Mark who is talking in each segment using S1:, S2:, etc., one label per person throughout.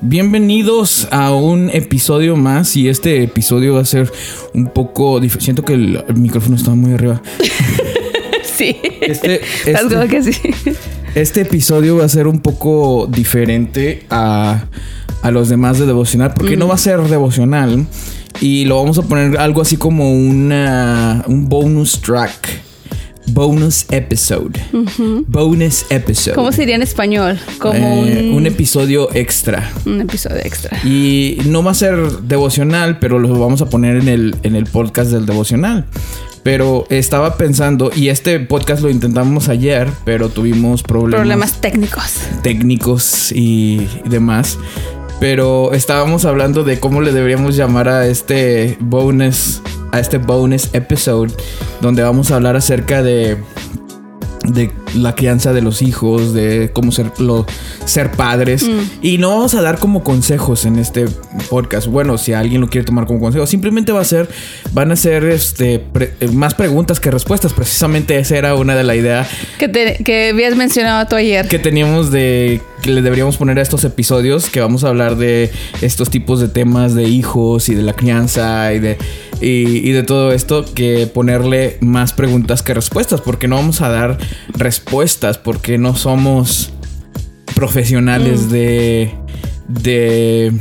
S1: Bienvenidos a un episodio más y este episodio va a ser un poco diferente. Siento que el, el micrófono está muy arriba.
S2: Sí.
S1: Este, este-
S2: como que sí.
S1: Este episodio va a ser un poco diferente a, a los demás de devocional porque no va a ser devocional y lo vamos a poner algo así como una, un bonus track. Bonus episode. Bonus episode.
S2: ¿Cómo sería en español? Como
S1: Eh,
S2: un,
S1: un episodio extra.
S2: un episodio extra.
S1: Y no va a ser devocional, pero lo vamos a poner en el, en el podcast del devocional. Pero estaba pensando, y este podcast lo intentamos ayer, pero tuvimos problemas,
S2: Problemas técnicos.
S1: técnicos y, y demás. Pero estábamos hablando de cómo le deberíamos llamar a este bonus, a este bonus episode, donde vamos a hablar acerca de de la crianza de los hijos, de cómo ser, lo- ser padres. Y no vamos a dar como consejos en este podcast. Bueno, si alguien lo quiere tomar como consejo, simplemente va a ser, van a ser este, pre- eh, más preguntas que respuestas. Precisamente esa era una de la idea
S2: Que, te- que habías mencionado tú ayer.
S1: que teníamos de que le deberíamos poner a estos episodios que vamos a hablar de estos tipos de temas de hijos y de la crianza y de y, y de todo esto que ponerle más preguntas que respuestas porque no vamos a dar respuestas porque no somos profesionales de de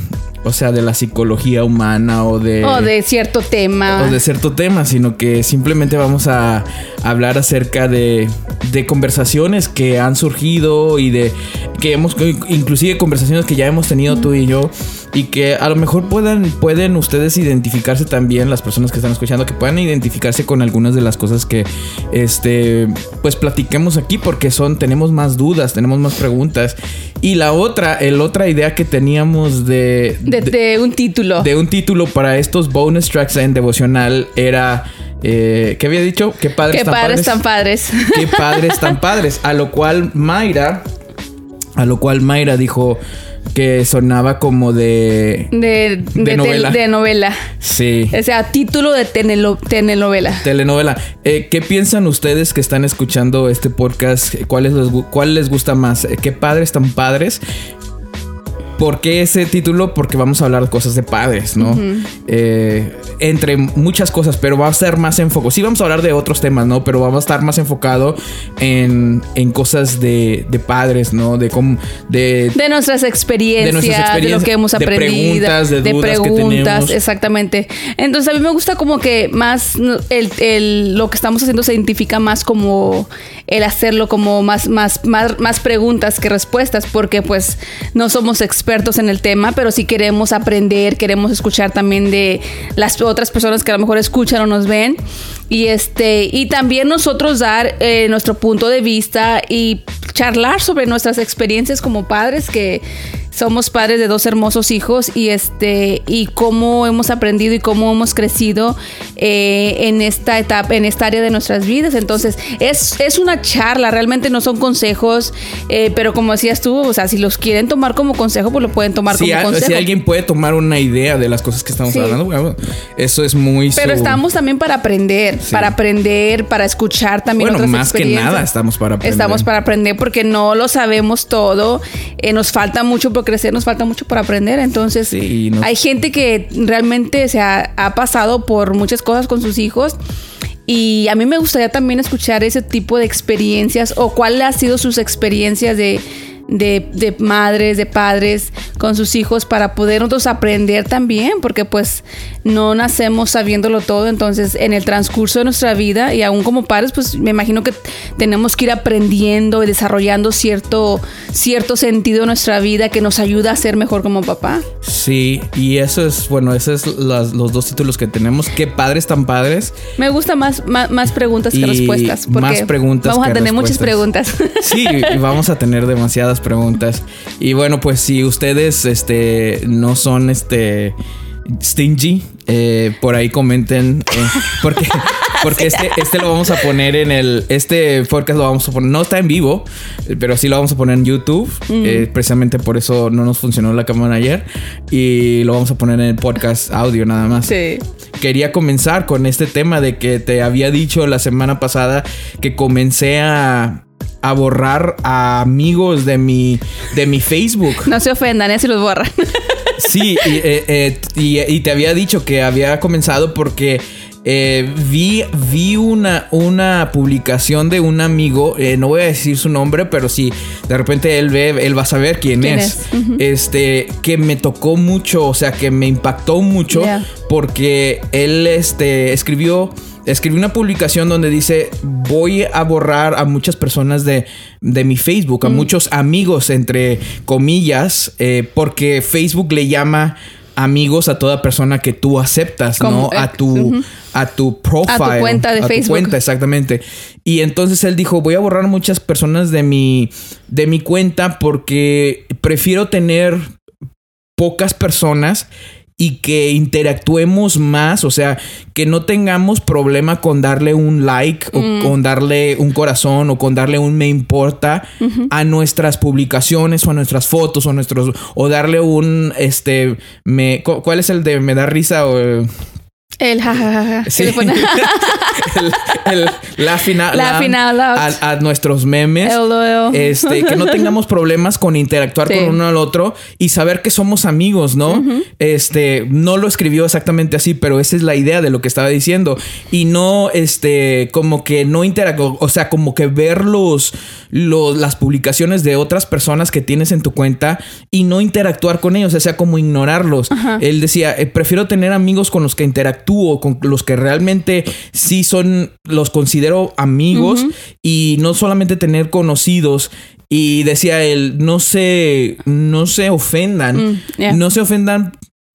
S1: o sea de la psicología humana o de
S2: o de cierto tema.
S1: o de cierto tema, sino que simplemente vamos a hablar acerca de, de conversaciones que han surgido y de que hemos, inclusive conversaciones que ya hemos tenido tú y yo y que a lo mejor puedan, pueden ustedes identificarse también, las personas que están escuchando, que puedan identificarse con algunas de las cosas que, este, pues platiquemos aquí porque son, tenemos más dudas, tenemos más preguntas. Y la otra, el otra idea que teníamos de,
S2: de, de un título.
S1: de un título para estos bonus tracks en devocional era eh, ¿qué había dicho? Qué padres
S2: Qué
S1: tan
S2: padres
S1: padres.
S2: tan padres.
S1: Qué padres tan padres. A lo cual Mayra, a lo cual Mayra dijo que sonaba como de
S2: De, de,
S1: novela.
S2: de novela.
S1: sí.
S2: O sea, título de tenelo- telenovela.
S1: Telenovela. Eh, ¿Qué piensan ustedes que están escuchando este podcast? ¿Cuál les, gu- cuál les gusta más? Eh, ¿Qué padres tan padres? ¿Por qué ese título? Porque vamos a hablar de cosas de padres, ¿no? Eh, entre muchas cosas, pero va a ser más enfocado. Sí, vamos a hablar de otros temas, ¿no? Pero vamos a estar más enfocado en, en cosas de, de padres, ¿no? De cómo. De,
S2: De nuestras experiencias, de,
S1: nuestras
S2: lo
S1: experiencias,
S2: que hemos
S1: de
S2: aprendido,
S1: preguntas, de dudas
S2: preguntas, exactamente. Entonces a mí me gusta como que más el- lo que estamos haciendo se identifica más como el hacerlo como más, más, más, más preguntas que respuestas, porque pues no somos expertos en el tema, pero sí queremos aprender, queremos escuchar también de las otras personas que a lo mejor escuchan o nos ven. Y este, y también nosotros dar eh, nuestro punto de vista y charlar sobre nuestras experiencias como padres que somos padres de dos hermosos hijos y este y cómo hemos aprendido y cómo hemos crecido eh, en esta etapa en esta área de nuestras vidas entonces es, es una charla realmente no son consejos eh, pero como decías tú o sea si los quieren tomar como consejo pues lo pueden tomar
S1: si,
S2: como
S1: a-
S2: consejo
S1: si alguien puede tomar una idea de las cosas que estamos
S2: Sí.
S1: hablando, bueno, eso es muy.
S2: pero
S1: su-
S2: estamos también para aprender
S1: Sí.
S2: para aprender para escuchar también
S1: Bueno,
S2: otras
S1: más que nada estamos para aprender.
S2: Estamos para aprender porque no lo sabemos todo. Eh, nos falta mucho por crecer, nos falta mucho por aprender. Entonces,
S1: Sí, nos-
S2: hay gente que realmente se ha, ha pasado por muchas cosas con sus hijos. Y a mí me gustaría también escuchar ese tipo de experiencias o cuáles han sido sus experiencias de, de, de madres, de padres con sus hijos para poder nosotros aprender también, porque pues no nacemos sabiéndolo todo, entonces en el transcurso de nuestra vida y aún como padres, pues me imagino que tenemos que ir aprendiendo y desarrollando cierto, cierto sentido en nuestra vida que nos ayuda a ser mejor como papá.
S1: Sí, y eso es, bueno, esos es las- los dos títulos que tenemos. Qué padres tan padres.
S2: Me gusta más, más, más preguntas que respuestas. Porque
S1: más preguntas
S2: Vamos a tener muchas preguntas.
S1: Sí, y vamos a tener demasiadas preguntas. Y bueno, pues si ustedes este, no son este stingy, eh, por ahí comenten. eh, porque porque este, este lo vamos a poner en el. Este podcast lo vamos a poner. No está en vivo, pero sí lo vamos a poner en YouTube. eh, precisamente por eso no nos funcionó la cámara ayer. Y lo vamos a poner en el podcast audio nada más
S2: sí.
S1: quería comenzar con este tema de que te había dicho la semana pasada que comencé a, a borrar a amigos de mi, de mi Facebook.
S2: No se ofendan, ¿eh? Si los borran.
S1: Sí, y, eh, eh, y- y te había dicho que había comenzado porque eh, vi, vi una, una publicación de un amigo, eh, no voy a decir su nombre, pero si de repente él ve, él va a saber quién,
S2: ¿Quién
S1: es. Este, que me tocó mucho, o sea, que me impactó mucho
S2: Yeah.
S1: porque él este, escribió, escribió una publicación donde dice, voy a borrar a muchas personas de, de mi Facebook, a
S2: Mm.
S1: muchos amigos, entre comillas, eh, porque Facebook le llama amigos a toda persona que tú aceptas,
S2: Como,
S1: ¿no? A tu, a tu profile.
S2: cuenta de
S1: a tu cuenta, exactamente. Y entonces él dijo, voy a borrar muchas personas de mi, de mi cuenta porque prefiero tener pocas personas y que interactuemos más, o sea, que no tengamos problema con darle un like o con darle un corazón o con darle un me importa a nuestras publicaciones o a nuestras fotos o a nuestros o darle un este me cu- ¿cuál es el de me da risa o eh,
S2: El jajaja.
S1: Sí.
S2: Que le pone-
S1: el, el out loud. a, a nuestros memes
S2: LOL.
S1: este, que no tengamos problemas con interactuar
S2: Sí.
S1: con uno al otro y saber que somos amigos, ¿no? Este, no lo escribió exactamente así, pero esa es la idea de lo que estaba diciendo. Y no, este, como que no interactuar, o sea, como que ver los, los- las publicaciones de otras personas que tienes en tu cuenta y no interactuar con ellos, o sea, como ignorarlos. Él decía, eh, prefiero tener amigos con los que interactúo, con los que realmente sí son, los considero amigos y no solamente tener conocidos. Y decía él, no se, no se ofendan,
S2: Mm, yeah.
S1: no se ofendan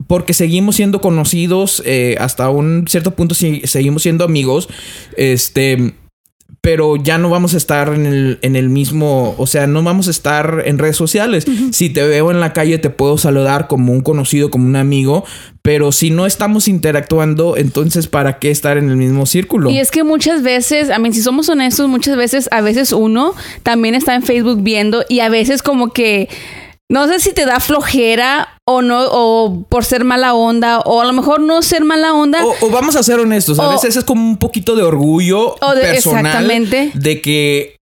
S1: porque seguimos siendo conocidos, eh, hasta un cierto punto sí- seguimos siendo amigos, este, pero ya no vamos a estar en el, en el mismo, o sea, no vamos a estar en redes sociales. Si te veo en la calle te puedo saludar como un conocido, como un amigo, pero si no estamos interactuando, entonces ¿para qué estar en el mismo círculo?
S2: Y es que muchas veces, a mí, si somos honestos, muchas veces, a veces uno también está en Facebook viendo y a veces como que, no sé si te da flojera o no, o por ser mala onda, o a lo mejor no ser mala onda.
S1: O, o vamos a ser honestos, a veces es como un poquito de orgullo
S2: O de-
S1: personal
S2: exactamente.
S1: de que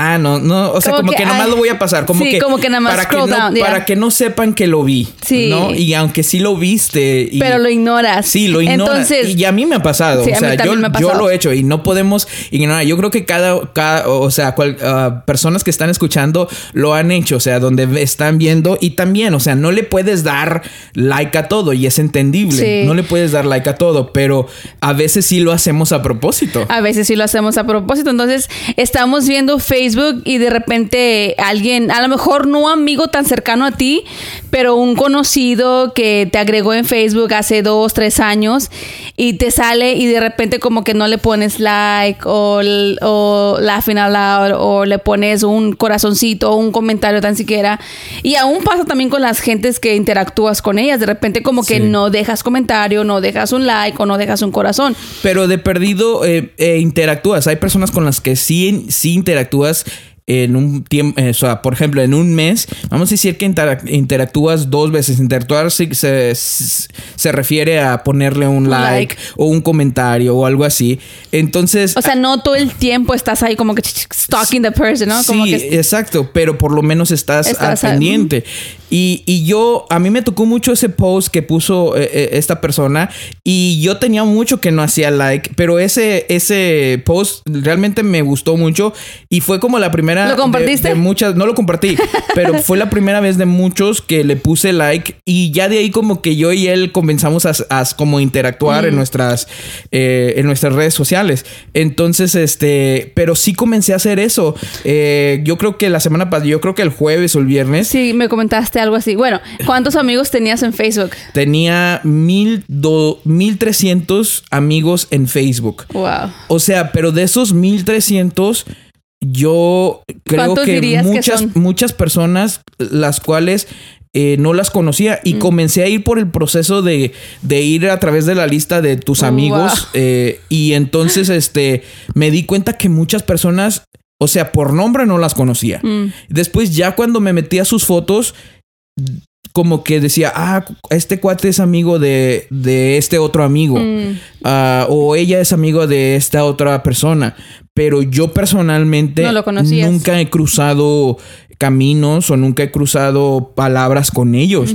S1: ah no no o sea
S2: Como
S1: como,
S2: que,
S1: que, nomás
S2: ay,
S1: lo voy a pasar como
S2: sí,
S1: que
S2: como que nada más
S1: para que no
S2: down, yeah.
S1: para que no sepan que lo vi
S2: Sí.
S1: no y aunque sí lo viste y,
S2: pero lo ignoras.
S1: Sí, lo ignoras.
S2: Entonces,
S1: y a mí me ha pasado.
S2: Sí,
S1: o sea, yo, lo he hecho y no podemos ignorar. Yo creo que cada, cada o sea, cual- ah, personas que están escuchando lo han hecho. O sea, donde están viendo y también, o sea, no le puedes dar like a todo y es entendible.
S2: Sí.
S1: No le puedes dar like a todo, pero a veces sí lo hacemos a propósito.
S2: A veces sí lo hacemos a propósito. Entonces, estamos viendo Facebook y de repente alguien, a lo mejor no amigo tan cercano a ti, pero un conocido que te agregó en Facebook hace dos, tres años y te sale y de repente como que no le pones like o, o laughing out loud o le pones un corazoncito o un comentario tan siquiera. Y aún pasa también con las gentes que interactúas con ellas. De repente como que
S1: Sí.
S2: no dejas comentario, no dejas un like o no dejas un corazón.
S1: Pero de perdido eh, eh, interactúas. Hay personas con las que sí, sí interactúas us en un tiempo, o sea, por ejemplo, en un mes, vamos a decir que intera- interactúas dos veces. Interactuar se, se, se refiere a ponerle un like,
S2: like.
S1: o un comentario o algo así. Entonces,
S2: O sea, no todo el tiempo estás ahí como que stalking the person, ¿no? Como
S1: sí,
S2: que
S1: exacto, pero por lo menos estás,
S2: Estás,
S1: al pendiente. Y, y yo, a mí me tocó mucho ese post que puso eh, eh, esta persona y yo tenía mucho que no hacía like, pero ese, ese post realmente me gustó mucho y fue como la primera...
S2: ¿Lo compartiste?
S1: De, muchas, no lo compartí, pero fue la primera vez de muchos que le puse like y ya de ahí como que yo y él comenzamos a, a como interactuar
S2: Mm.
S1: en nuestras eh, en nuestras redes sociales. Entonces, este, pero sí comencé a hacer eso. Eh, yo creo que la semana pasada, yo creo que el jueves o el viernes
S2: sí, me comentaste algo así. Bueno, ¿cuántos amigos tenías en Facebook?
S1: tenía mil, do- mil trescientos amigos en Facebook.
S2: Wow.
S1: O sea, pero de esos 1300 yo creo
S2: ¿Cuántos
S1: que muchas muchas personas las cuales eh, no las conocía
S2: Mm.
S1: y comencé a ir por el proceso de, de ir a través de la lista de tus amigos
S2: Wow.
S1: eh, y entonces este me di cuenta que muchas personas o sea por nombre no las conocía
S2: Mm.
S1: después ya cuando me metí a sus fotos como que decía ah este cuate es amigo de, de este otro amigo
S2: Mm.
S1: Ah, o ella es amigo de esta otra persona. Pero yo personalmente
S2: No lo
S1: nunca he cruzado caminos o nunca he cruzado palabras con ellos.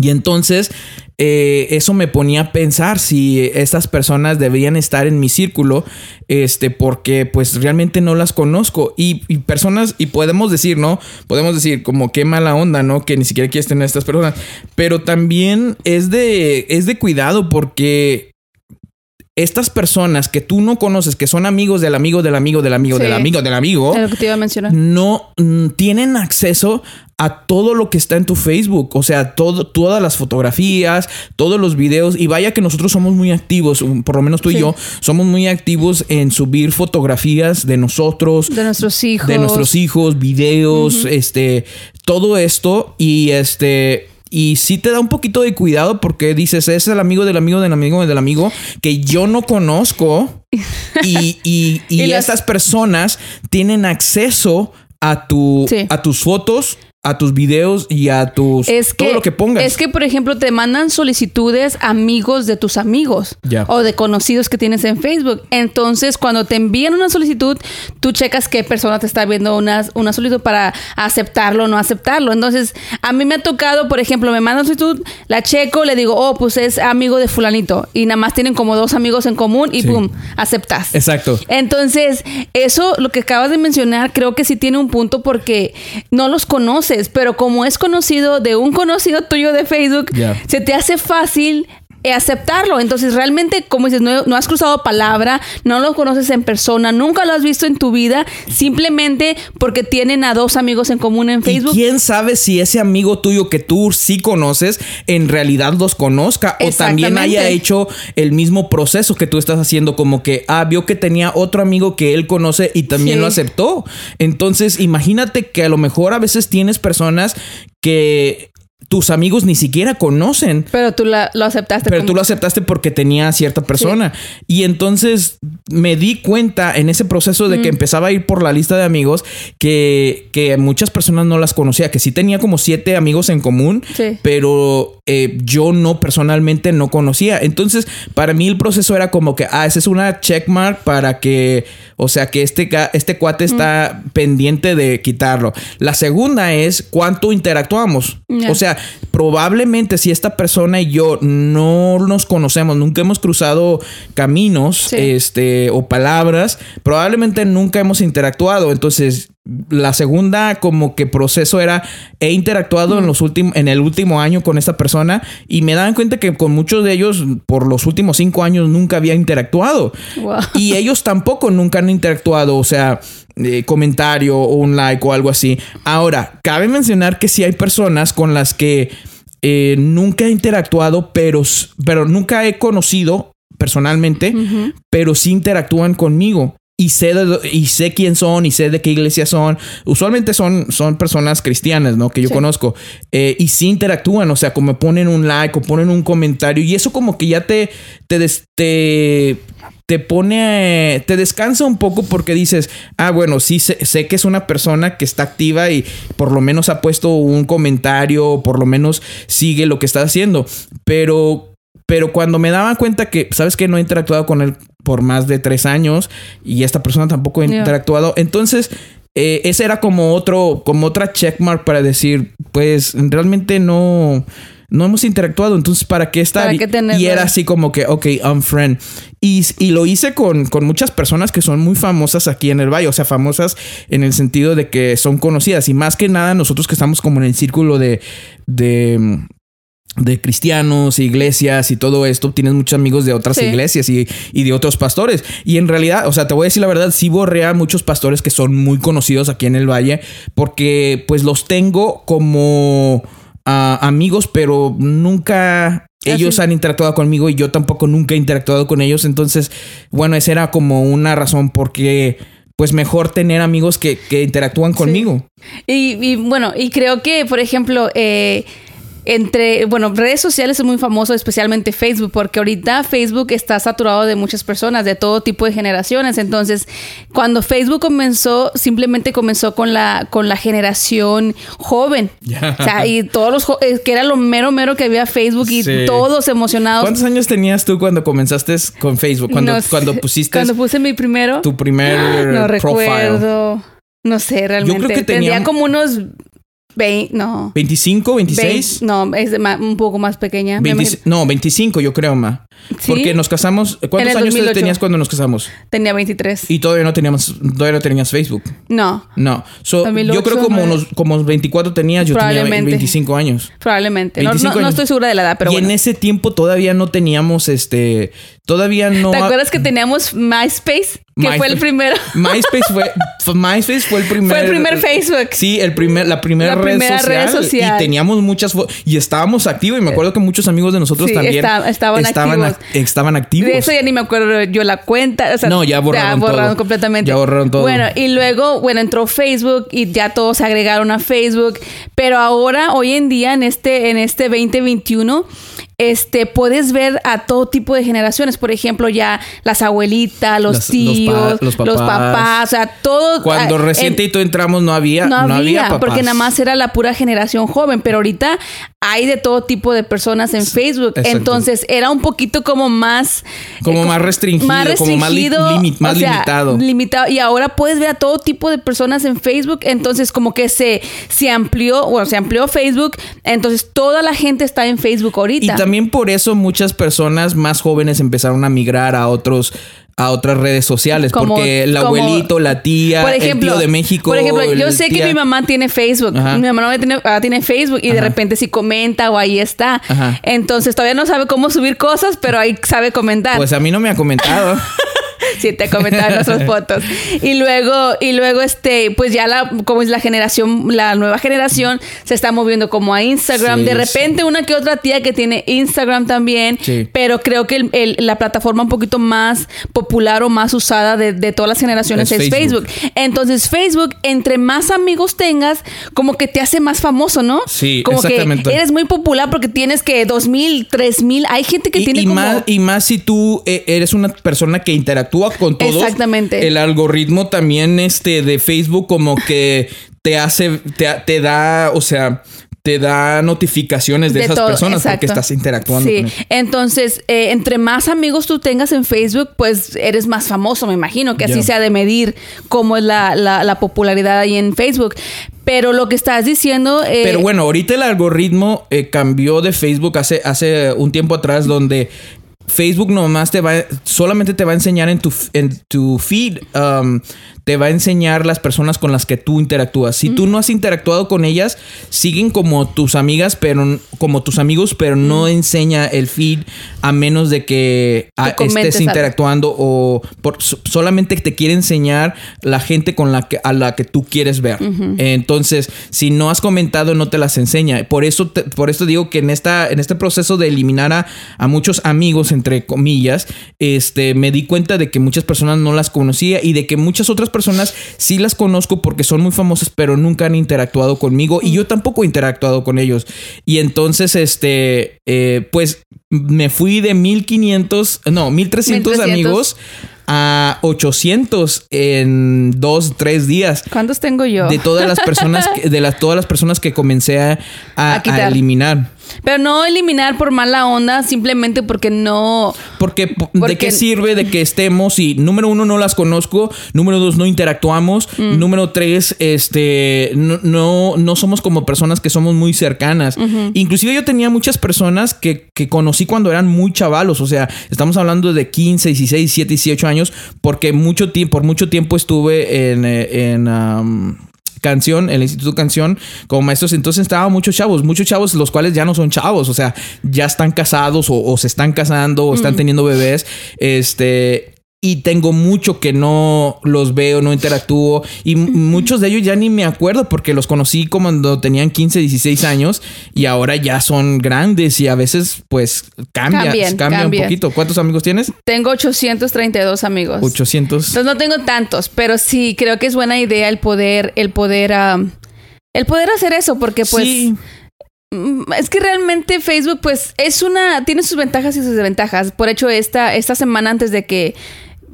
S1: Y entonces eh, eso me ponía a pensar si estas personas deberían estar en mi círculo, este, porque pues realmente no las conozco. Y, y personas, y podemos decir, ¿no? Podemos decir como qué mala onda, ¿no? Que ni siquiera quieres tener a estas personas. Pero también es de, es de cuidado porque estas personas que tú no conoces, que son amigos del amigo del amigo del amigo
S2: Sí.
S1: del amigo del amigo,
S2: lo que te iba a mencionar.
S1: no mm, tienen acceso a todo lo que está en tu Facebook, o sea, todo, todas las fotografías, todos los videos y vaya que nosotros somos muy activos, por lo menos tú y yo somos muy activos en subir fotografías de nosotros,
S2: De nuestros hijos.
S1: de nuestros hijos, videos, este, todo esto y este y sí te da un poquito de cuidado porque dices, es el amigo del amigo del amigo del amigo que yo no conozco y, y, y
S2: Y las-
S1: estas personas tienen acceso a tu
S2: Sí.
S1: a tus fotos, a tus videos y a tus
S2: Es que,
S1: todo lo que pongas.
S2: Es que, por ejemplo, te mandan solicitudes amigos de tus amigos o de conocidos que tienes en Facebook. Entonces, cuando te envían una solicitud, tú checas qué persona te está viendo una, una solicitud para aceptarlo o no aceptarlo. Entonces, a mí me ha tocado, por ejemplo, me mandan solicitud, la checo, le digo, oh, pues es amigo de fulanito. Y nada más tienen como dos amigos en común y
S1: Sí.
S2: pum, aceptas.
S1: Exacto.
S2: Entonces, eso, lo que acabas de mencionar, creo que sí tiene un punto porque no los conoces, pero como es conocido de un conocido tuyo de Facebook, se te hace fácil aceptarlo. Entonces, realmente, como dices, no, no has cruzado palabra, no lo conoces en persona, nunca lo has visto en tu vida, simplemente porque tienen a dos amigos en común en Facebook.
S1: Y quién sabe si ese amigo tuyo que tú sí conoces en realidad los conozca o también haya hecho el mismo proceso que tú estás haciendo, como que ah, vio que tenía otro amigo que él conoce y también
S2: Sí.
S1: lo aceptó. Entonces, imagínate que a lo mejor a veces tienes personas que tus amigos ni siquiera conocen.
S2: Pero tú la- lo aceptaste.
S1: Pero
S2: como-
S1: tú lo aceptaste porque tenía cierta persona. Y entonces me di cuenta en ese proceso de que empezaba a ir por la lista de amigos que, que muchas personas no las conocía, que sí tenía como siete amigos en común,
S2: Sí.
S1: pero eh, yo no personalmente no conocía. Entonces para mí el proceso era como que, ah, esa es una checkmark para que, o sea, que este, este cuate está pendiente de quitarlo. La segunda es cuánto interactuamos. O sea, probablemente si esta persona y yo no nos conocemos, nunca hemos cruzado caminos,
S2: Sí.
S1: este, o palabras, probablemente nunca hemos interactuado. Entonces, la segunda como que proceso era he interactuado en los últimos en el último año con esta persona y me daban cuenta que con muchos de ellos por los últimos cinco años nunca había interactuado
S2: Wow.
S1: y ellos tampoco nunca han interactuado o sea eh, comentario o un like o algo así ahora cabe mencionar que sí hay personas con las que eh, nunca he interactuado pero pero nunca he conocido personalmente pero sí interactúan conmigo. Y sé, de- y sé quién son y sé de qué iglesia son. Usualmente son, son personas cristianas, ¿no? Que yo
S2: Sí.
S1: conozco. Eh, y sí interactúan, o sea, como ponen un like o ponen un comentario. Y eso como que ya te, te, des- te, te pone, te descansa un poco porque dices, ah, bueno, sí sé, sé que es una persona que está activa y por lo menos ha puesto un comentario, o por lo menos sigue lo que está haciendo. Pero pero cuando me daba cuenta que, ¿sabes que No he interactuado con él por más de tres años y esta persona tampoco ha interactuado. Entonces, eh, ese era como otro, como otra checkmark para decir, pues realmente no, no hemos interactuado. Entonces, ¿para qué estar?
S2: ¿Para
S1: Y-
S2: qué tenerlo?
S1: y era así como que, ok, unfriend. Y, y lo hice con, con muchas personas que son muy famosas aquí en el valle, o sea, famosas en el sentido de que son conocidas. Y más que nada, nosotros que estamos como en el círculo de, de, de cristianos, iglesias y todo esto, tienes muchos amigos de otras
S2: Sí.
S1: iglesias y, y de otros pastores. Y en realidad, o sea, te voy a decir la verdad, sí borré a muchos pastores que son muy conocidos aquí en el valle, porque pues los tengo como ah, amigos, pero nunca ellos
S2: Así.
S1: han interactuado conmigo y yo tampoco nunca he interactuado con ellos. Entonces, bueno, esa era como una razón porque pues mejor tener amigos que, que interactúan conmigo.
S2: Y, y, bueno, y creo que, por ejemplo, eh, entre, bueno, redes sociales es muy famoso, especialmente Facebook, porque ahorita Facebook está saturado de muchas personas, de todo tipo de generaciones. Entonces, cuando Facebook comenzó, simplemente comenzó con la, con la generación joven. O sea, y todos los, eh, que era lo mero, mero que había Facebook y todos emocionados.
S1: ¿Cuántos años tenías tú cuando comenzaste con Facebook? Cuando, cuando pusiste...
S2: Cuando puse mi primero.
S1: Tu primer
S2: No recuerdo. No sé, realmente. Yo creo que tenía como unos no.
S1: ¿25, 26?
S2: no, es un poco más pequeña.
S1: no, 25 yo creo, ma. Porque nos casamos. ¿Cuántos años tenías cuando nos casamos?
S2: Tenía 23.
S1: Y todavía no teníamos, todavía no tenías Facebook.
S2: No.
S1: No. yo creo como unos, como 24 tenías, yo tenía 25 años.
S2: Probablemente. no, no, estoy segura de la edad, pero
S1: Y en ese tiempo todavía no teníamos este. Todavía no.
S2: ¿Te acuerdas que teníamos MySpace? Que fue el primero.
S1: MySpace fue, MySpace fue el primer.
S2: Fue el primer Facebook.
S1: Sí, el primer, la primera, red, social, Y teníamos muchas y estábamos activos. Y me acuerdo que muchos amigos de nosotros también estaban, estaban, estaban activos.
S2: De eso ya ni me acuerdo yo la cuenta.
S1: no, ya borraron, ya borraron
S2: completamente.
S1: Ya borraron todo.
S2: Bueno, y luego, bueno, entró Facebook y ya todos se agregaron a Facebook. Pero ahora, hoy en día, en este, en este 2021, este, puedes ver a todo tipo de generaciones. Por ejemplo, ya las abuelitas, los tíos, los, papás. o sea, todo.
S1: Cuando ah, recientito entramos no había, no, había,
S2: porque nada más era la pura generación joven. Pero ahorita hay de todo tipo de personas en Facebook. Entonces era un poquito como más.
S1: Como eh, más restringido, más restringido, como más, limitado.
S2: Limitado. Y ahora puedes ver a todo tipo de personas en Facebook. Entonces, como que se, se amplió, bueno, se amplió Facebook. Entonces, toda la gente está en Facebook ahorita
S1: también por eso muchas personas más jóvenes empenaron a migrar a otros a otras redes sociales porque el abuelito, la tía, el tío de México.
S2: Por ejemplo, yo sé que mi mamá tiene Facebook. Mi mamá no tiene, ah, tiene Facebook y de repente si comenta o ahí está. Entonces todavía no sabe cómo subir cosas, pero ahí sabe comentar.
S1: Pues a mí no me ha comentado.
S2: sí, te comentaba en nuestras fotos. Y luego, y luego, este, pues ya la, como es la generación, la nueva generación, se está moviendo como a Instagram. de repente, una que otra tía que tiene Instagram también. Pero creo que la plataforma un poquito más popular o más usada de, todas las generaciones es, Facebook. Entonces, Facebook, entre más amigos tengas, como que te hace más famoso, ¿no?
S1: Sí,
S2: como que eres muy popular porque tienes que dos mil, tres mil. Hay gente que tiene
S1: y
S2: como...
S1: Más, y más si tú eh, eres una persona que interactúa con todos.
S2: Exactamente.
S1: El algoritmo también este de Facebook como que te hace, te, da, o sea, te da notificaciones de, esas personas porque estás interactuando. Sí,
S2: entonces, eh, entre más amigos tú tengas en Facebook, pues eres más famoso, me imagino, que así sea de medir cómo es la, popularidad ahí en Facebook. Pero lo que estás diciendo...
S1: Eh, Pero bueno, ahorita el algoritmo eh, cambió de Facebook hace, hace un tiempo atrás donde Facebook nomás te va, solamente te va a enseñar en tu, en tu feed um, te va a enseñar las personas con las que tú interactúas. Si tú no has interactuado con ellas, siguen como tus amigas, pero como tus amigos, pero no enseña el feed a menos de que estés interactuando o solamente te quiere enseñar la gente con la que a la que tú quieres ver. Entonces, si no has comentado, no te las enseña. Por eso, por esto digo que en esta, en este proceso de eliminar a, a muchos amigos entre comillas, este, me di cuenta de que muchas personas no las conocía y de que muchas otras personas sí las conozco porque son muy famosas, pero nunca han interactuado conmigo y yo tampoco he interactuado con ellos. Y entonces, este, eh, pues me fui de 1500, no, 1300, amigos a 800 en dos, tres días.
S2: ¿Cuántos tengo yo?
S1: De todas las personas, de las, todas las personas que comencé a, a eliminar.
S2: Pero no eliminar por mala onda, simplemente porque no.
S1: Porque, ¿de qué sirve de que estemos y número uno no las conozco, número dos no interactuamos, mm. número tres, este, no, no, somos como personas que somos muy cercanas. Inclusive yo tenía muchas personas que, que conocí cuando eran muy chavalos, o sea, estamos hablando de 15, 16, 17, 18 años, porque mucho tiempo, por mucho tiempo estuve en, eh, en canción, el Instituto Canción, como maestros. Entonces estaban muchos chavos, muchos chavos, los cuales ya no son chavos, o sea, ya están casados o, se están casando o están teniendo bebés. Este, y tengo mucho que no los veo, no interactúo y muchos de ellos ya ni me acuerdo porque los conocí cuando tenían 15, 16 años y ahora ya son grandes y a veces pues cambian, cambian, un poquito. ¿Cuántos amigos tienes?
S2: Tengo 832 amigos.
S1: 800.
S2: Entonces no tengo tantos, pero sí creo que es buena idea el poder el poder el poder hacer eso porque pues Mm, Es que realmente Facebook, pues, es una. tiene sus ventajas y sus desventajas. Por hecho, esta, esta semana antes de que.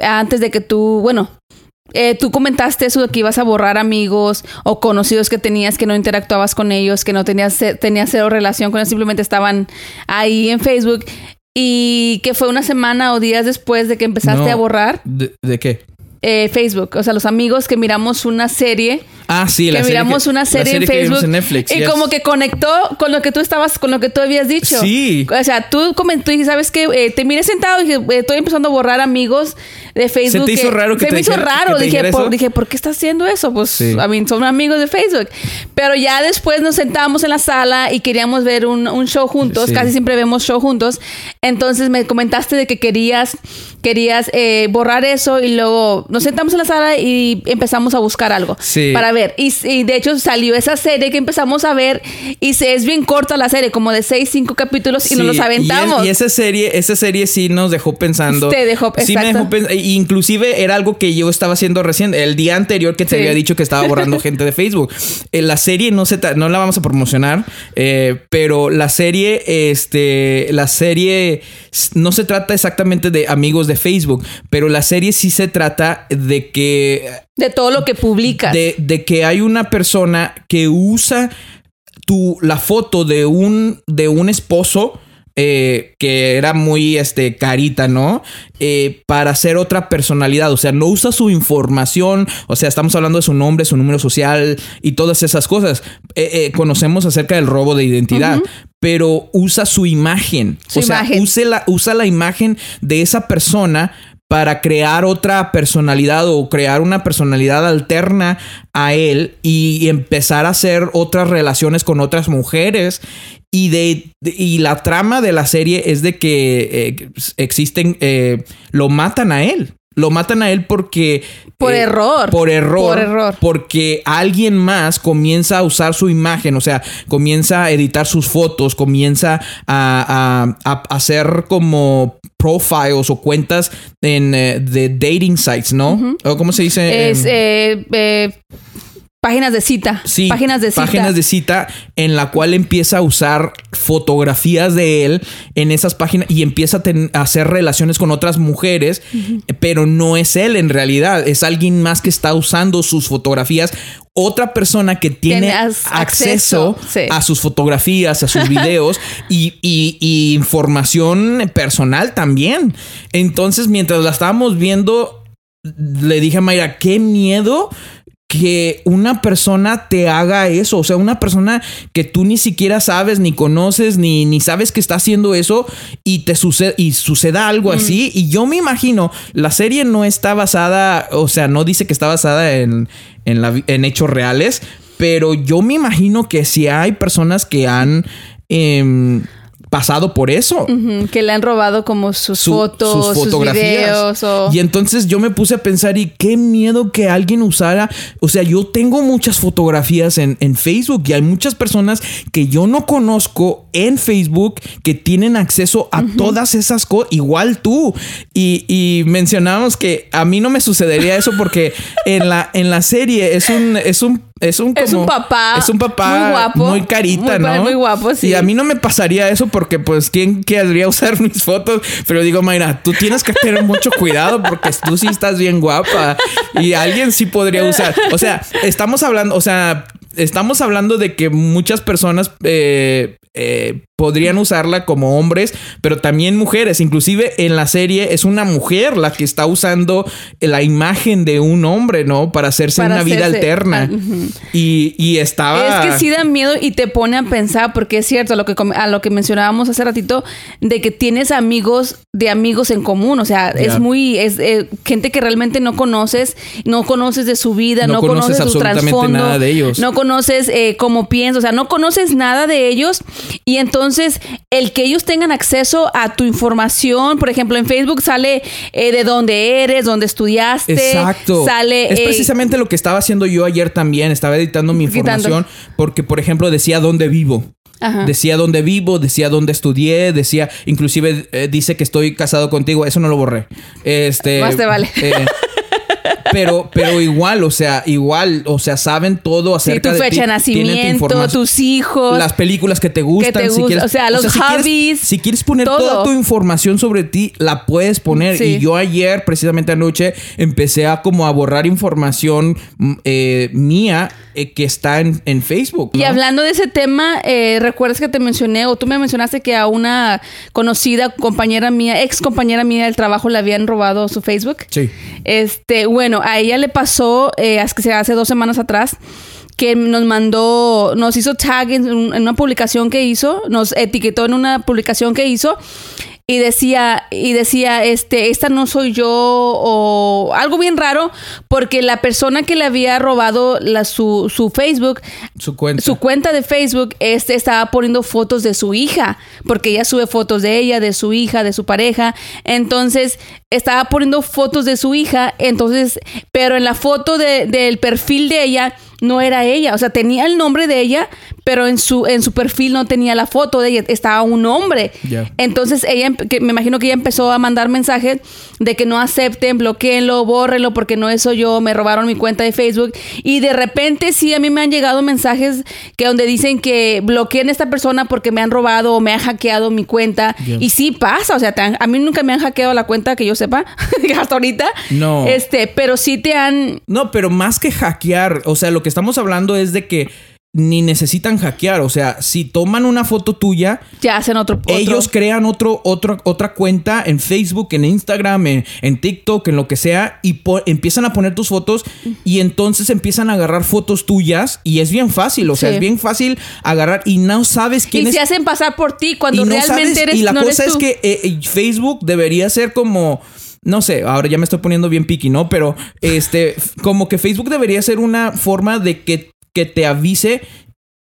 S2: Antes de que tú. Bueno. eh, tú comentaste eso de que ibas a borrar amigos o conocidos que tenías que no interactuabas con ellos, que no tenías, tenías cero relación con ellos, simplemente estaban ahí en Facebook. Y que fue una semana o días después de que empezaste
S1: No.
S2: a borrar
S1: ¿De, de qué?
S2: eh, Facebook. O sea, los amigos que miramos una serie
S1: Ah, sí,
S2: que
S1: la serie
S2: miramos una
S1: la
S2: serie, en
S1: que
S2: Facebook
S1: en Netflix.
S2: y
S1: yes.
S2: como que conectó con lo que tú estabas, con lo que tú habías dicho.
S1: Sí.
S2: O sea, tú comentó y ¿sabes qué? Eh, te miré sentado y dije, eh, estoy empezando a borrar amigos de Facebook.
S1: te hizo raro que
S2: Se
S1: te
S2: me hizo raro.
S1: que te
S2: Dije por, dije, ¿por qué estás haciendo eso? Pues,
S1: Sí.
S2: a mí, son amigos de Facebook. Pero ya después nos sentábamos en la sala y queríamos ver un, un show juntos.
S1: Sí.
S2: Casi siempre vemos show juntos. Entonces me comentaste de que querías, querías eh, borrar eso y luego nos sentamos en la sala y empezamos a buscar algo
S1: Sí.
S2: para ver. Y, y de hecho salió esa serie que empezamos a ver y se es bien corta la serie, como de 6, 5 capítulos y nos los aventamos.
S1: Y, es- y esa serie, esa serie sí nos dejó pensando.
S2: Te dejó-
S1: Sí me dejó pensando. Inclusive era algo que yo estaba haciendo recién. El día anterior que te
S2: Sí.
S1: había dicho que estaba borrando gente de Facebook. Eh, la serie no se no la vamos a promocionar. eh, pero la serie, este. La serie no se trata exactamente de amigos de Facebook. Pero la serie sí se trata de que
S2: de todo lo que publicas.
S1: de, de que hay una persona que usa tu, la foto de un, de un esposo eh, que era muy este, carita, ¿no? Eh, para hacer otra personalidad. O sea, no usa su información. O sea, estamos hablando de su nombre, su número social y todas esas cosas. Eh, eh, conocemos acerca del robo de identidad. Pero usa su imagen.
S2: Su
S1: o sea,
S2: imagen.
S1: use la- usa la imagen de esa persona para crear otra personalidad o crear una personalidad alterna a él y empezar a hacer otras relaciones con otras mujeres. Y, de, de- y la trama de la serie es de que eh, existen, eh, lo matan a él. Lo matan a él porque...
S2: Por
S1: eh,
S2: error.
S1: Por error.
S2: Por error.
S1: Porque alguien más comienza a usar su imagen, o sea, comienza a editar sus fotos, comienza a, a- a hacer como profiles o cuentas en, de dating sites, ¿no? ¿O ¿Cómo se dice?
S2: es páginas de cita.
S1: Sí,
S2: páginas de cita.
S1: Páginas de cita en la cual empieza a usar fotografías de él en esas páginas y empieza a, hacer relaciones con otras mujeres, pero no es él en realidad, es alguien más que está usando sus fotografías, otra persona que tiene acceso,
S2: acceso, sí.
S1: a sus fotografías, a sus videos y, y- y información personal también. Entonces, mientras la estábamos viendo, le dije a Mayra, qué miedo que una persona te haga eso. O sea, una persona que tú ni siquiera sabes, ni conoces, ni, ni sabes que está haciendo eso y te sucede y suceda algo así. Y yo me imagino, la serie no está basada, o sea, no dice que está basada en, en, la en hechos reales, pero yo me imagino que si hay personas que han em, pasado por eso
S2: que le han robado como sus
S1: su-
S2: fotos, sus, videos o...
S1: Y entonces yo me puse a pensar y qué miedo que alguien usara. O sea, yo tengo muchas fotografías en, en Facebook y hay muchas personas que yo no conozco en Facebook que tienen acceso a todas esas cosas, igual tú. Y, y mencionábamos que a mí no me sucedería eso porque en la, en la serie es un, es un es un,
S2: Es un papá
S1: Es un papá
S2: muy guapo,
S1: muy carita,
S2: muy
S1: ¿no?
S2: muy guapo, sí.
S1: Y a mí no me pasaría eso porque, pues, ¿quién querría usar mis fotos? Pero digo, Mayra, tú tienes que tener mucho cuidado porque tú sí estás bien guapa y alguien sí podría usar. O sea, estamos hablando, o sea, estamos hablando de que muchas personas eh, eh, podrían usarla como hombres, pero también mujeres. Inclusive en la serie es una mujer la que está usando la imagen de un hombre, ¿no? Para hacerse
S2: Para
S1: una vida alterna.
S2: ah,
S1: y, y estaba...
S2: Es que sí da miedo y te pone a pensar, porque es cierto, a lo que, a lo que mencionábamos hace ratito, de que tienes amigos de amigos en común. O sea, es muy. Es eh, gente que realmente no conoces, no conoces de su vida,
S1: No
S2: no,
S1: conoces
S2: conoces, su
S1: absolutamente
S2: trasfondo.
S1: nada de ellos.
S2: No conoces eh, cómo piensa, o sea, no conoces nada de ellos. Y entonces, el que ellos tengan acceso a tu información, por ejemplo, en Facebook sale eh, de dónde eres, dónde estudiaste.
S1: Exacto.
S2: Sale.
S1: es
S2: eh,
S1: precisamente lo que estaba haciendo yo ayer también. Estaba editando mi
S2: Quitando.
S1: información porque, por ejemplo, decía dónde vivo.
S2: Ajá.
S1: Decía dónde vivo, decía dónde estudié, decía, inclusive eh, dice que estoy casado contigo. Eso no lo borré. Este.
S2: Más te vale.
S1: pero, pero igual, o sea, igual, o sea, saben todo acerca
S2: sí, tu fecha de nacimiento, tus hijos,
S1: las películas que te gustan,
S2: te
S1: si quieres,
S2: o sea, los hobbies.
S1: Si quieres, poner toda tu información sobre ti, la puedes poner. Y yo ayer, precisamente anoche, empecé a como a borrar información mm, eh, mía eh, que está en, en Facebook.
S2: Y hablando de ese tema, eh, recuerdas que te mencioné, o tú me mencionaste que a una conocida compañera mía, ex compañera mía del trabajo, le habían robado su Facebook.
S1: Sí.
S2: Este, bueno, a ella le pasó, eh, hace dos semanas atrás, que nos mandó, nos hizo tag en, una publicación que hizo, nos etiquetó en una publicación que hizo y decía y decía este esta no soy yo o algo bien raro porque la persona que le había robado la, su, su Facebook
S1: su cuenta.
S2: su cuenta de Facebook este estaba poniendo fotos de su hija porque ella sube fotos de ella de su hija de su pareja. Entonces estaba poniendo fotos de su hija entonces pero en la foto de, del perfil de ella no era ella, o sea, tenía el nombre de ella, pero en su, en su perfil no tenía la foto de ella, estaba un hombre. Entonces ella, me imagino que ella empezó a mandar mensajes de que no acepten, bloqueenlo, bórrenlo, porque no eso yo, me robaron mi cuenta de Facebook. Y de repente sí, a mí me han llegado mensajes que donde dicen que bloqueen a esta persona porque me han robado o me han hackeado mi cuenta. Y sí pasa, o sea, a mí nunca me han hackeado la cuenta que yo sepa, hasta ahorita.
S1: No.
S2: Este, pero sí te han...
S1: No, pero más que hackear, o sea, lo que estamos hablando es de que ni necesitan hackear. O sea, si toman una foto tuya,
S2: ya hacen otro.
S1: Ellos crean otro, otro, otra cuenta en Facebook, en Instagram, en, TikTok, en lo que sea, y empiezan a poner tus fotos y entonces empiezan a agarrar fotos tuyas y es bien fácil. O sea, es bien fácil agarrar y no sabes quién
S2: es.
S1: Y
S2: se hacen pasar por ti cuando realmente eres.
S1: Y la cosa es que eh, eh, Facebook debería ser como no sé, ahora ya me estoy poniendo bien piqui, ¿no? Pero este, como que Facebook debería ser una forma de que, que te avise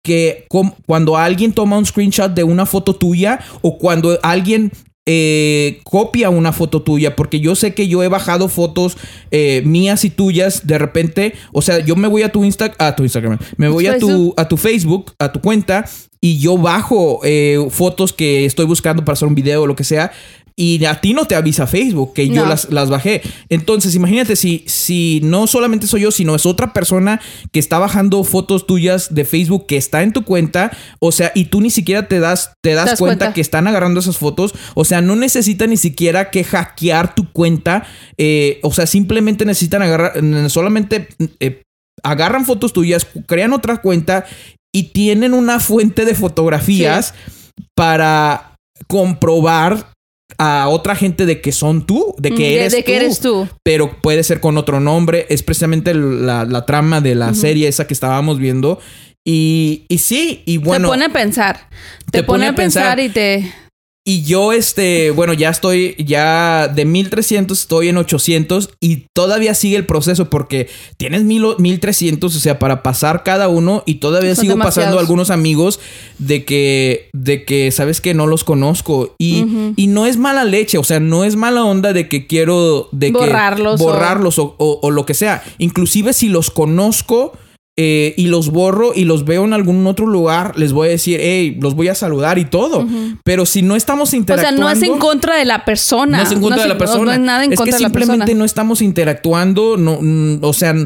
S1: que cuando alguien toma un screenshot de una foto tuya o cuando alguien eh, copia una foto tuya, porque yo sé que yo he bajado fotos eh, mías y tuyas de repente, o sea, yo me voy a tu Insta, a tu Instagram, me voy a tu, a tu Facebook, a tu cuenta y yo bajo eh, fotos que estoy buscando para hacer un video o lo que sea y a ti no te avisa Facebook que yo las, las, bajé. Entonces, imagínate si, si no solamente soy yo, sino es otra persona que está bajando fotos tuyas de Facebook que está en tu cuenta, o sea, y tú ni siquiera te das, te das, cuenta, que están agarrando esas fotos, o sea, no necesita ni siquiera que hackear tu cuenta, eh, o sea, simplemente necesitan agarrar, solamente eh, agarran fotos tuyas, crean otra cuenta y tienen una fuente de fotografías para comprobar a otra gente de que son tú, de que, eres,
S2: de, que eres tú.
S1: Pero puede ser con otro nombre. Es precisamente la, trama de la serie esa que estábamos viendo. Y, y sí, y bueno.
S2: Te pone a pensar. Te, pone, a pensar y te.
S1: Y yo, este, bueno, ya estoy, ya de 1300 estoy en 800 y todavía sigue el proceso porque tienes 1300, o sea, para pasar cada uno y todavía sigo pasando algunos amigos de que, de que, sabes que no los conozco y, y, no es mala leche, o sea, no es mala onda de que quiero, de
S2: borrarlos,
S1: que, borrarlos o, o lo que sea. Inclusive si los conozco eh, y los borro y los veo en algún otro lugar, les voy a decir, hey, los voy a saludar y todo. Pero si no estamos interactuando.
S2: O sea, no es en contra de la persona.
S1: No es en contra de la persona. No,
S2: es nada en contra
S1: que
S2: de la
S1: persona. Simplemente no estamos interactuando. No, mm, o sea, mm,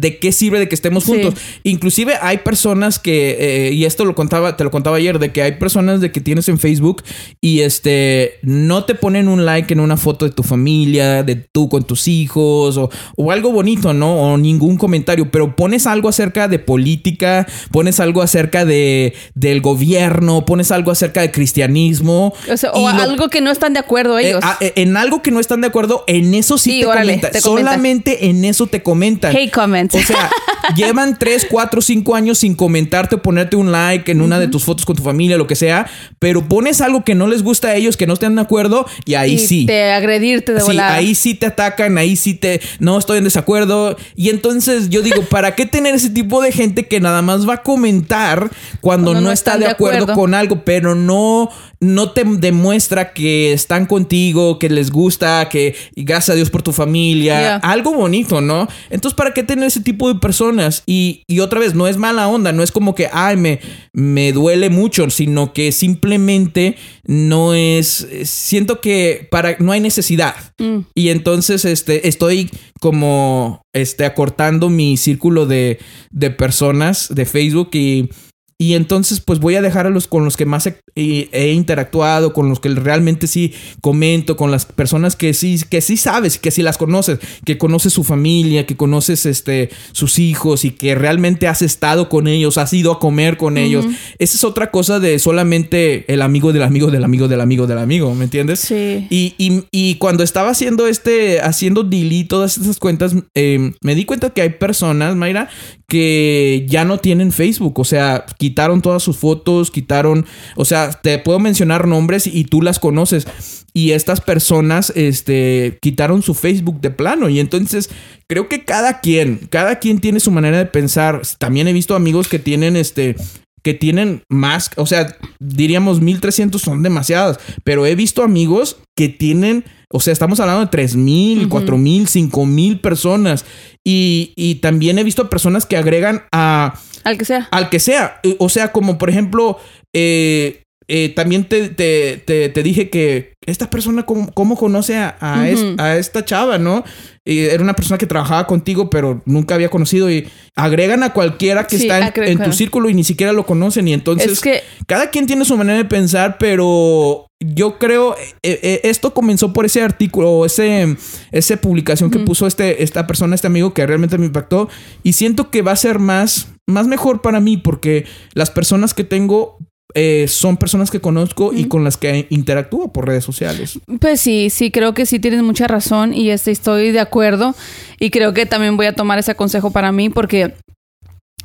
S1: ¿de qué sirve de que estemos juntos? Inclusive hay personas que, eh, y esto lo contaba, te lo contaba ayer, de que hay personas de que tienes en Facebook y este no te ponen un like en una foto de tu familia, de tú con tus hijos, o, o algo bonito, ¿no? O ningún comentario, pero pones pones algo acerca de política, pones algo acerca de, del gobierno, pones algo acerca de cristianismo.
S2: O, algo que no están de acuerdo eh, ellos.
S1: Eh, en algo que no están de acuerdo, en eso sí, te, comentan. Solamente en eso te comentan.
S2: Hate comments.
S1: O sea, llevan 3, 4, 5 años sin comentarte o ponerte un like en una de tus fotos con tu familia, lo que sea, pero pones algo que no les gusta a ellos, que no estén de acuerdo, y ahí y sí.
S2: Te agredirte de
S1: sí, ahí sí te atacan, ahí sí te. No estoy en desacuerdo. Y entonces yo digo, ¿para qué tener ese tipo de gente que nada más va a comentar cuando, no, está de acuerdo, con algo, pero no, no te demuestra que están contigo, que les gusta, que gracias a Dios por tu familia, algo bonito, ¿no? Entonces, ¿para qué tener ese tipo de personas? personas. Y, y otra vez, no es mala onda, no es como que, ay, me, me duele mucho, sino que simplemente no es, siento que para, no hay necesidad.
S2: Mm.
S1: Y entonces, este, estoy como, este, acortando mi círculo de, de personas de Facebook y y entonces, pues voy a dejar a los con los que más he, he, interactuado, con los que realmente sí comento, con las personas que sí, que sí sabes, que sí las conoces, que conoces su familia, que conoces este, sus hijos y que realmente has estado con ellos, has ido a comer con ellos. Esa es otra cosa de solamente el amigo del amigo del amigo del amigo del amigo, ¿me entiendes?
S2: Sí.
S1: Y, y, y cuando estaba haciendo este, haciendo delete todas esas cuentas, eh, me di cuenta que hay personas, Mayra, que ya no tienen Facebook, o sea, quitaron todas sus fotos, quitaron, o sea, te puedo mencionar nombres y tú las conoces. Y estas personas, este, quitaron su Facebook de plano. Y entonces, creo que cada quien, cada quien tiene su manera de pensar. También he visto amigos que tienen, este, que tienen más, o sea, diríamos 1300 son demasiadas, pero he visto amigos que tienen, o sea, estamos hablando de 3000, uh -huh. 4000, 5000 personas. Y, y también he visto personas que agregan a
S2: al que sea.
S1: Al que sea. O sea, como por ejemplo, eh, eh, también te, te, te, te, dije que esta persona, ¿cómo, cómo conoce a, a, uh -huh. es, a, esta chava, no? Y era una persona que trabajaba contigo, pero nunca había conocido. Y agregan a cualquiera que sí, está en, en, tu círculo y ni siquiera lo conocen. Y entonces,
S2: es que...
S1: cada quien tiene su manera de pensar, pero yo creo eh, eh, esto comenzó por ese artículo, ese, esa publicación que uh -huh. puso este, esta persona, este amigo que realmente me impactó. Y siento que va a ser más, más mejor para mí porque las personas que tengo eh, son personas que conozco y con las que interactúo por redes sociales.
S2: Pues sí, sí, creo que sí tienes mucha razón y este, estoy de acuerdo y creo que también voy a tomar ese consejo para mí porque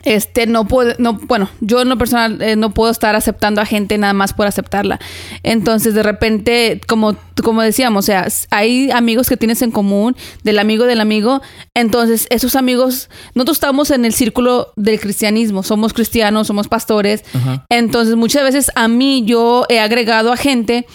S2: este no puedo, no, bueno, yo en lo personal eh, no puedo estar aceptando a gente nada más por aceptarla. Entonces, de repente, como, como decíamos, o sea, hay amigos que tienes en común, del amigo del amigo. Entonces, esos amigos, nosotros estamos en el círculo del cristianismo, somos cristianos, somos pastores. Uh -huh. Entonces, muchas veces a mí yo he agregado a gente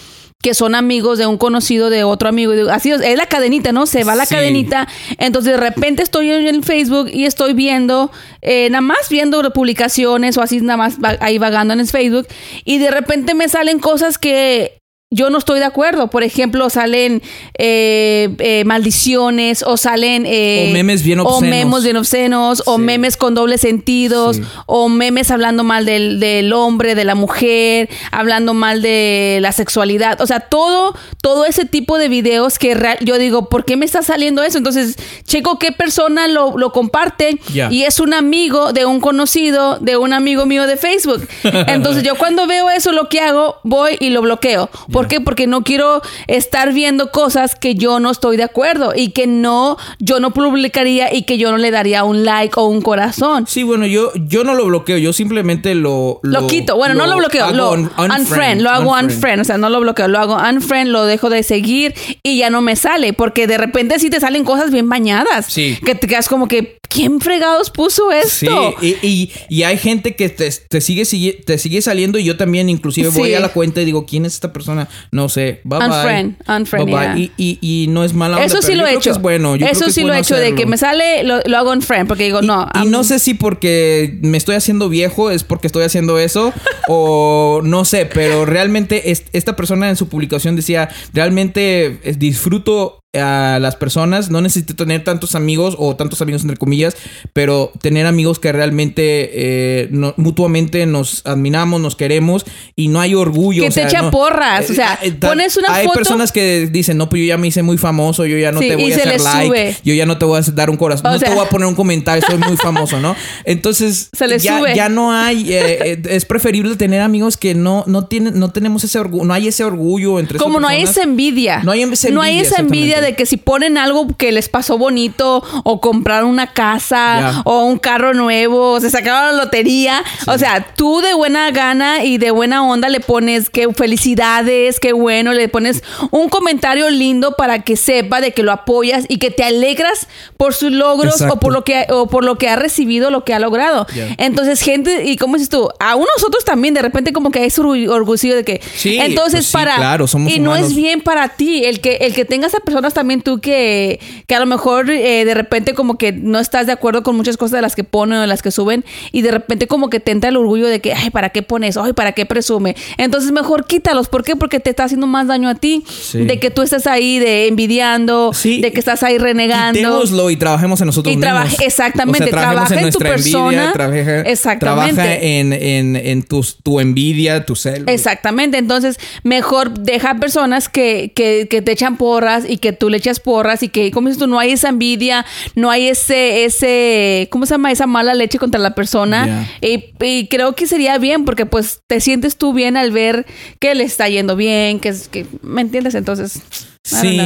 S2: que son amigos de un conocido de otro amigo. Así es la cadenita, ¿no? Se va la sí. cadenita. Entonces de repente estoy en Facebook y estoy viendo, eh, nada más viendo publicaciones o así nada más ahí vagando en el Facebook. Y de repente me salen cosas que yo no estoy de acuerdo. Por ejemplo, salen eh, eh, maldiciones o salen... Eh,
S1: o memes bien obscenos.
S2: O memes bien obscenos, sí. o memes con dobles sentidos, sí. o memes hablando mal del, del, hombre, de la mujer, hablando mal de la sexualidad. O sea, todo, todo ese tipo de videos que yo digo, ¿por qué me está saliendo eso? Entonces, checo qué persona lo, lo comparte
S1: yeah.
S2: y es un amigo de un conocido, de un amigo mío de Facebook. Entonces, yo cuando veo eso, lo que hago, voy y lo bloqueo. ¿Por qué? Porque no quiero estar viendo cosas que yo no estoy de acuerdo y que no, yo no publicaría y que yo no le daría un like o un corazón.
S1: Sí, bueno, yo, yo no lo bloqueo, yo simplemente lo...
S2: Lo, lo quito, bueno, lo no lo bloqueo, lo un, unfriend, unfriend, lo hago unfriend. unfriend. o sea, no lo bloqueo, lo hago unfriend, lo dejo de seguir y ya no me sale, porque de repente sí te salen cosas bien bañadas.
S1: Sí.
S2: Que te quedas como que, ¿quién fregados puso esto?
S1: Sí, y, y, y hay gente que te, te, sigue, te sigue saliendo y yo también inclusive sí. voy a la cuenta y digo, ¿quién es esta persona? No sé, bye
S2: unfriend,
S1: bye.
S2: Unfriend,
S1: bye,
S2: yeah.
S1: bye. Y, y, y, no es mala onda,
S2: Eso sí
S1: pero
S2: lo he hecho.
S1: Es bueno. Yo
S2: Eso
S1: creo que
S2: sí
S1: es
S2: lo he hecho,
S1: hacerlo.
S2: de que me sale, lo, lo hago unfriend, porque digo,
S1: y,
S2: no.
S1: Y no sé si porque me estoy haciendo viejo es porque estoy haciendo eso o no sé, pero realmente es, esta persona en su publicación decía, realmente eh, disfruto a las personas. No necesito tener tantos amigos o tantos amigos entre comillas, pero tener amigos que realmente eh, no, mutuamente nos admiramos, nos queremos y no hay orgullo.
S2: Que
S1: o
S2: te
S1: sea,
S2: echa
S1: no,
S2: porras. o sea,
S1: eh,
S2: pones una
S1: hay
S2: foto.
S1: personas que dicen, no, pues yo ya me hice muy famoso, yo ya no
S2: Sí,
S1: te voy a hacer like,
S2: sube.
S1: yo ya no te voy a dar un corazón,
S2: O
S1: no
S2: sea-
S1: te voy a poner un comentario, soy muy famoso, ¿no? Entonces,
S2: Se les
S1: ya,
S2: sube.
S1: ya no hay, eh, eh, es preferible tener amigos que no, no tienen, no tenemos ese orgullo, no hay ese orgullo entre
S2: Como no hay
S1: personas.
S2: esa envidia.
S1: No hay esa
S2: No hay
S1: envidia,
S2: esa envidia. De que si ponen algo que les pasó bonito o compraron una casa o un carro nuevo o se sacaron la lotería. O sea, tú de buena gana y de buena onda le pones que felicidades, qué bueno, le pones un comentario lindo para que sepa de que lo apoyas y que te alegras por sus logros
S1: Exacto.
S2: o por lo que o por lo que ha recibido, lo que ha logrado. Entonces, gente, y como dices tú, a nosotros también de repente como que hay orgu- orgullo de que
S1: Sí,
S2: entonces
S1: pues sí,
S2: para
S1: claro, somos
S2: y no es bien para ti el que el que tengas a personas también tú que, que a lo mejor eh, de repente como que no estás de acuerdo con muchas cosas de las que ponen o de las que suben y de repente como que te entra el orgullo de que, ay, ¿para qué pones? Ay, ¿para qué presume? Entonces mejor quítalos. ¿Por qué? Porque te está haciendo más daño a ti. De que tú estás ahí de envidiando, de que estás ahí renegando.
S1: Quitémoslo y trabajemos en nosotros
S2: y
S1: mismos.
S2: Exactamente. trabaja en, tu persona.
S1: Envidia, exactamente. Trabaja en, en, en tu, tu envidia, tu celo.
S2: Exactamente. Entonces, mejor deja personas que, que, que, te echan porras y que tú le echas porras y que, como dices tú, no hay esa envidia, no hay ese, ese, ¿cómo se llama? Esa mala leche contra la persona. Y, y, creo que sería bien porque pues te sientes tú bien al ver que le está yendo bien, que, es, que ¿me entiendes? Entonces...
S1: Sí.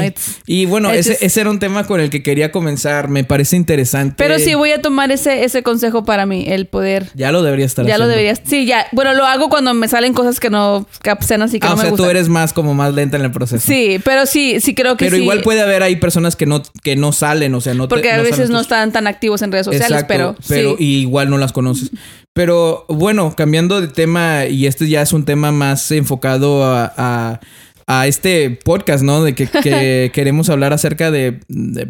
S1: y bueno, ese, ese, era un tema con el que quería comenzar. Me parece interesante.
S2: Pero sí, voy a tomar ese, ese consejo para mí, el poder.
S1: Ya lo debería estar
S2: ya
S1: haciendo.
S2: lo deberías. Sí, ya. Bueno, lo hago cuando me salen cosas que no capcenan así que ah, no o sea,
S1: tú eres más como más lenta en el proceso.
S2: Sí, pero sí, sí creo que
S1: pero
S2: sí.
S1: igual puede haber ahí personas que no, que no salen, o sea, no
S2: Porque a veces no están tan activos en redes sociales, pero.
S1: Pero igual no las conoces. Pero bueno, cambiando de tema, y este ya es un tema más enfocado a a este podcast, ¿no? De que, queremos hablar acerca de,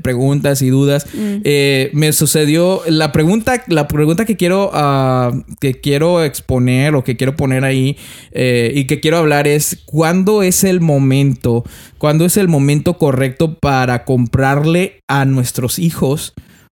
S1: preguntas y dudas. Mm. Eh, me sucedió la pregunta, la pregunta que quiero, ah, que quiero exponer o que quiero poner ahí eh, y que quiero hablar es ¿cuándo es el momento? ¿Cuándo es el momento correcto para comprarle a nuestros hijos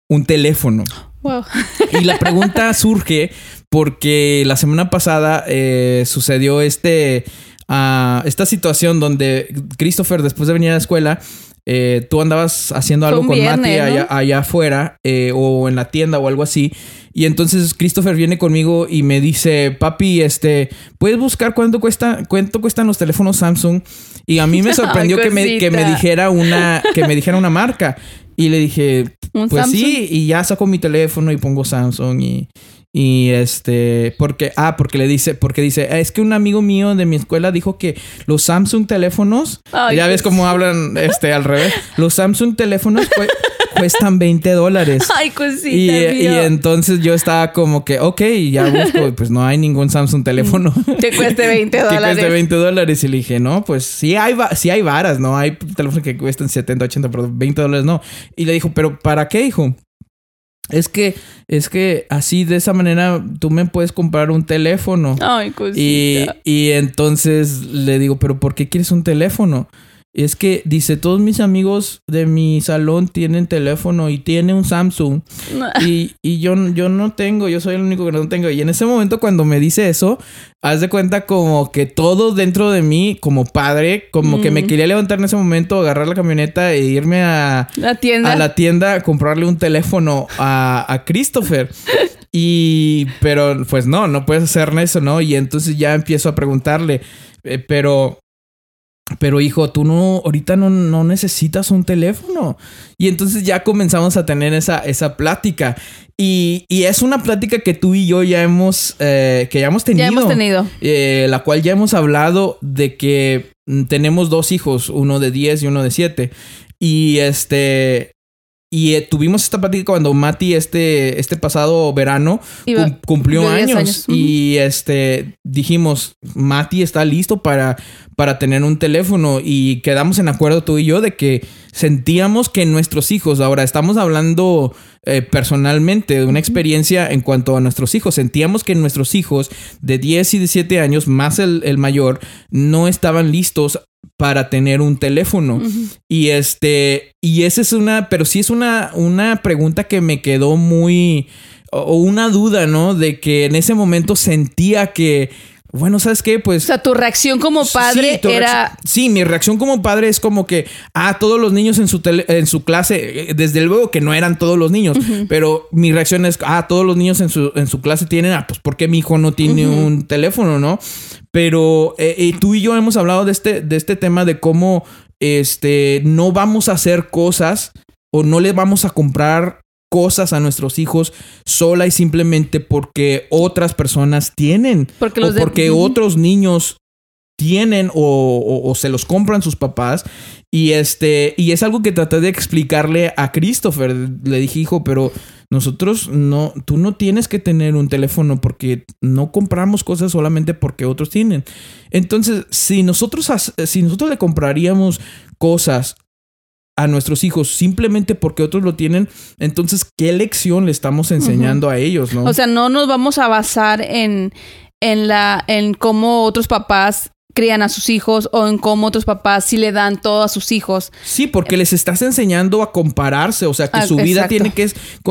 S1: un teléfono?
S2: Wow.
S1: Y la pregunta surge porque la semana pasada eh, sucedió este a esta situación donde Christopher, después de venir a la escuela, eh, tú andabas haciendo algo con Mati allá, afuera eh, o en la tienda o algo así. Y entonces Christopher viene conmigo y me dice, papi, este, ¿puedes buscar cuánto cuesta, cuánto cuestan los teléfonos Samsung? Y a mí me sorprendió que, me, que me dijera una, que me dijera una marca. Y le dije, pues sí, y ya saco mi teléfono y pongo Samsung y, y este, porque, ah, porque le dice, porque dice, es que un amigo mío de mi escuela dijo que los Samsung teléfonos, ya ves cómo hablan este al revés, los Samsung teléfonos cuestan 20 dólares.
S2: Ay, cosita.
S1: Y, y, entonces yo estaba como que, ok, ya busco, pues no hay ningún Samsung teléfono.
S2: Que cueste 20 dólares.
S1: que cueste 20 dólares. Y le dije, no, pues sí hay, sí hay varas, ¿no? Hay teléfonos que cuestan 70, 80, pero 20 dólares no. Y le dijo, pero ¿para qué, hijo? Es que, es que así de esa manera tú me puedes comprar un teléfono.
S2: Ay, cosita.
S1: Y, y entonces le digo, pero ¿por qué quieres un teléfono? Es que dice, todos mis amigos de mi salón tienen teléfono y tiene un Samsung. y, y yo, yo no tengo, yo soy el único que no tengo. Y en ese momento cuando me dice eso, haz de cuenta como que todo dentro de mí, como padre, como que me mm. quería levantar en ese momento, agarrar la camioneta e irme a
S2: la tienda,
S1: a la tienda comprarle un teléfono a, a Christopher. Y, pero pues no, no puedes hacer eso, ¿no? Y entonces ya empiezo a preguntarle, eh, pero pero hijo, tú no, ahorita no, no, necesitas un teléfono. Y entonces ya comenzamos a tener esa, esa plática. Y, y es una plática que tú y yo ya hemos, eh, que ya hemos tenido.
S2: Ya hemos tenido.
S1: Eh, la cual ya hemos hablado de que mm, tenemos dos hijos, uno de 10 y uno de 7. Y este, y eh, tuvimos esta plática cuando Mati este, este pasado verano cumplió años. Y este dijimos, Mati está listo para, para tener un teléfono. Y quedamos en acuerdo tú y yo de que sentíamos que nuestros hijos, ahora estamos hablando eh, personalmente de una experiencia en cuanto a nuestros hijos, sentíamos que nuestros hijos de 10 y de 7 años, más el, el mayor, no estaban listos para tener un teléfono. Y este, y esa es una, pero sí es una, una pregunta que me quedó muy, o una duda, ¿no? De que en ese momento sentía que, bueno, ¿sabes qué? Pues.
S2: O sea, tu reacción como padre era.
S1: sí, mi reacción como padre es como que, ah, todos los niños en su, en su clase, eh, desde luego que no eran todos los niños, pero mi reacción es, ah, todos los niños en su, en su clase tienen, ah, pues, ¿por qué mi hijo no tiene un teléfono, no? Pero eh, tú y yo hemos hablado de este, de este tema de cómo este, no vamos a hacer cosas o no le vamos a comprar cosas a nuestros hijos sola y simplemente porque otras personas tienen.
S2: Porque
S1: o porque otros niños tienen o, se los compran sus papás. Y este, y es algo que traté de explicarle a Christopher. Le dije, hijo, pero nosotros no, tú no tienes que tener un teléfono porque no compramos cosas solamente porque otros tienen. Entonces, si nosotros, si nosotros le compraríamos cosas a nuestros hijos simplemente porque otros lo tienen, entonces, ¿qué lección le estamos enseñando a ellos, no?
S2: O sea, no nos vamos a basar en, en, la, en cómo otros papás crían a sus hijos o en cómo otros papás sí le dan todo a sus hijos.
S1: Sí, porque les estás enseñando a compararse, o sea, que ah, su vida tiene que...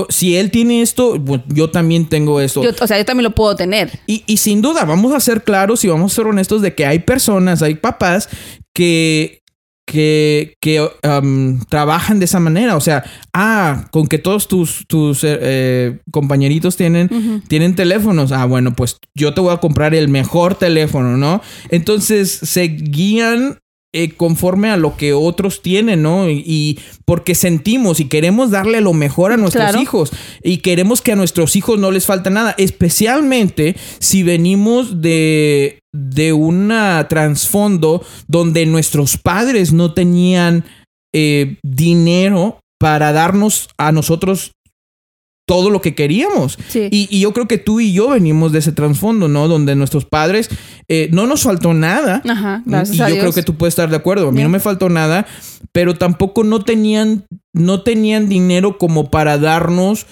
S1: Si él tiene esto, yo también tengo esto.
S2: o sea, yo también lo puedo tener.
S1: Y, y sin duda, vamos a ser claros y vamos a ser honestos de que hay personas, hay papás que que, que trabajan de esa manera. O sea, ah, con que todos tus, tus eh, eh, compañeritos tienen, tienen teléfonos. Ah, bueno, pues yo te voy a comprar el mejor teléfono, ¿no? Entonces se guían eh, conforme a lo que otros tienen, ¿no? Y, porque sentimos y queremos darle lo mejor a nuestros hijos y queremos que a nuestros hijos no les falta nada, especialmente si venimos de, de un trasfondo donde nuestros padres no tenían eh, dinero para darnos a nosotros todo lo que queríamos. Y, yo creo que tú y yo venimos de ese trasfondo, ¿no? Donde nuestros padres eh, no nos faltó nada. Ajá, y yo creo que tú puedes estar de acuerdo. A mí no me faltó nada, pero tampoco no tenían, no tenían dinero como para darnos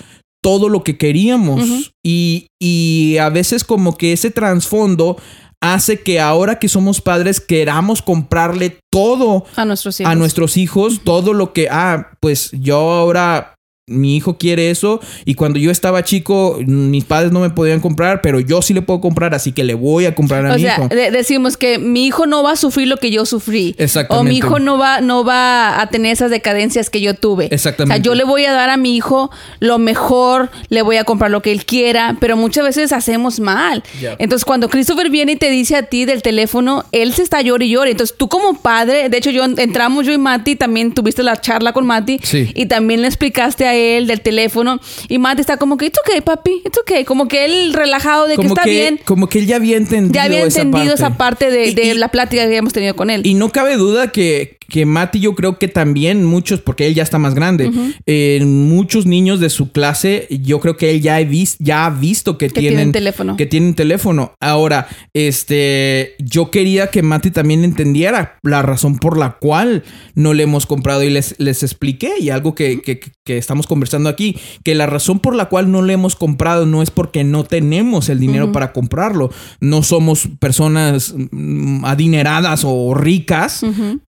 S1: todo lo que queríamos. y, y a veces como que ese trasfondo hace que ahora que somos padres queramos comprarle todo
S2: a nuestros hijos,
S1: a nuestros hijos todo lo que, ah, pues yo ahora mi hijo quiere eso y cuando yo estaba chico mis padres no me podían comprar, pero yo sí le puedo comprar, así que le voy a comprar a mi hijo.
S2: decimos que mi hijo no va a sufrir lo que yo sufrí. Exactamente. O mi hijo no va, no va a tener esas decadencias que yo tuve. Exactamente. O sea, yo le voy a dar a mi hijo lo mejor, le voy a comprar lo que él quiera, pero muchas veces hacemos mal. Entonces, cuando Christopher viene y te dice a ti del teléfono, él se está llorando y llorando. Entonces, tú como padre, de hecho, yo entramos yo y Mati, también tuviste la charla con Mati y también le explicaste a él del teléfono. Y Matt está como que, it's okay, papi, it's okay. Como que él relajado de que está bien.
S1: Como que él ya había entendido.
S2: Ya había entendido esa parte, de, la plática que habíamos tenido con él.
S1: Y no cabe duda que, que Mati yo creo que también muchos, porque él ya está más grande, eh, muchos niños de su clase, yo creo que él ya, he ya ha visto que, tienen, teléfono. Que tienen teléfono. Ahora, este, yo quería que Mati también entendiera la razón por la cual no le hemos comprado y les, les expliqué y algo que, que, que estamos conversando aquí, que la razón por la cual no le hemos comprado no es porque no tenemos el dinero para comprarlo, no somos personas mm, adineradas o ricas,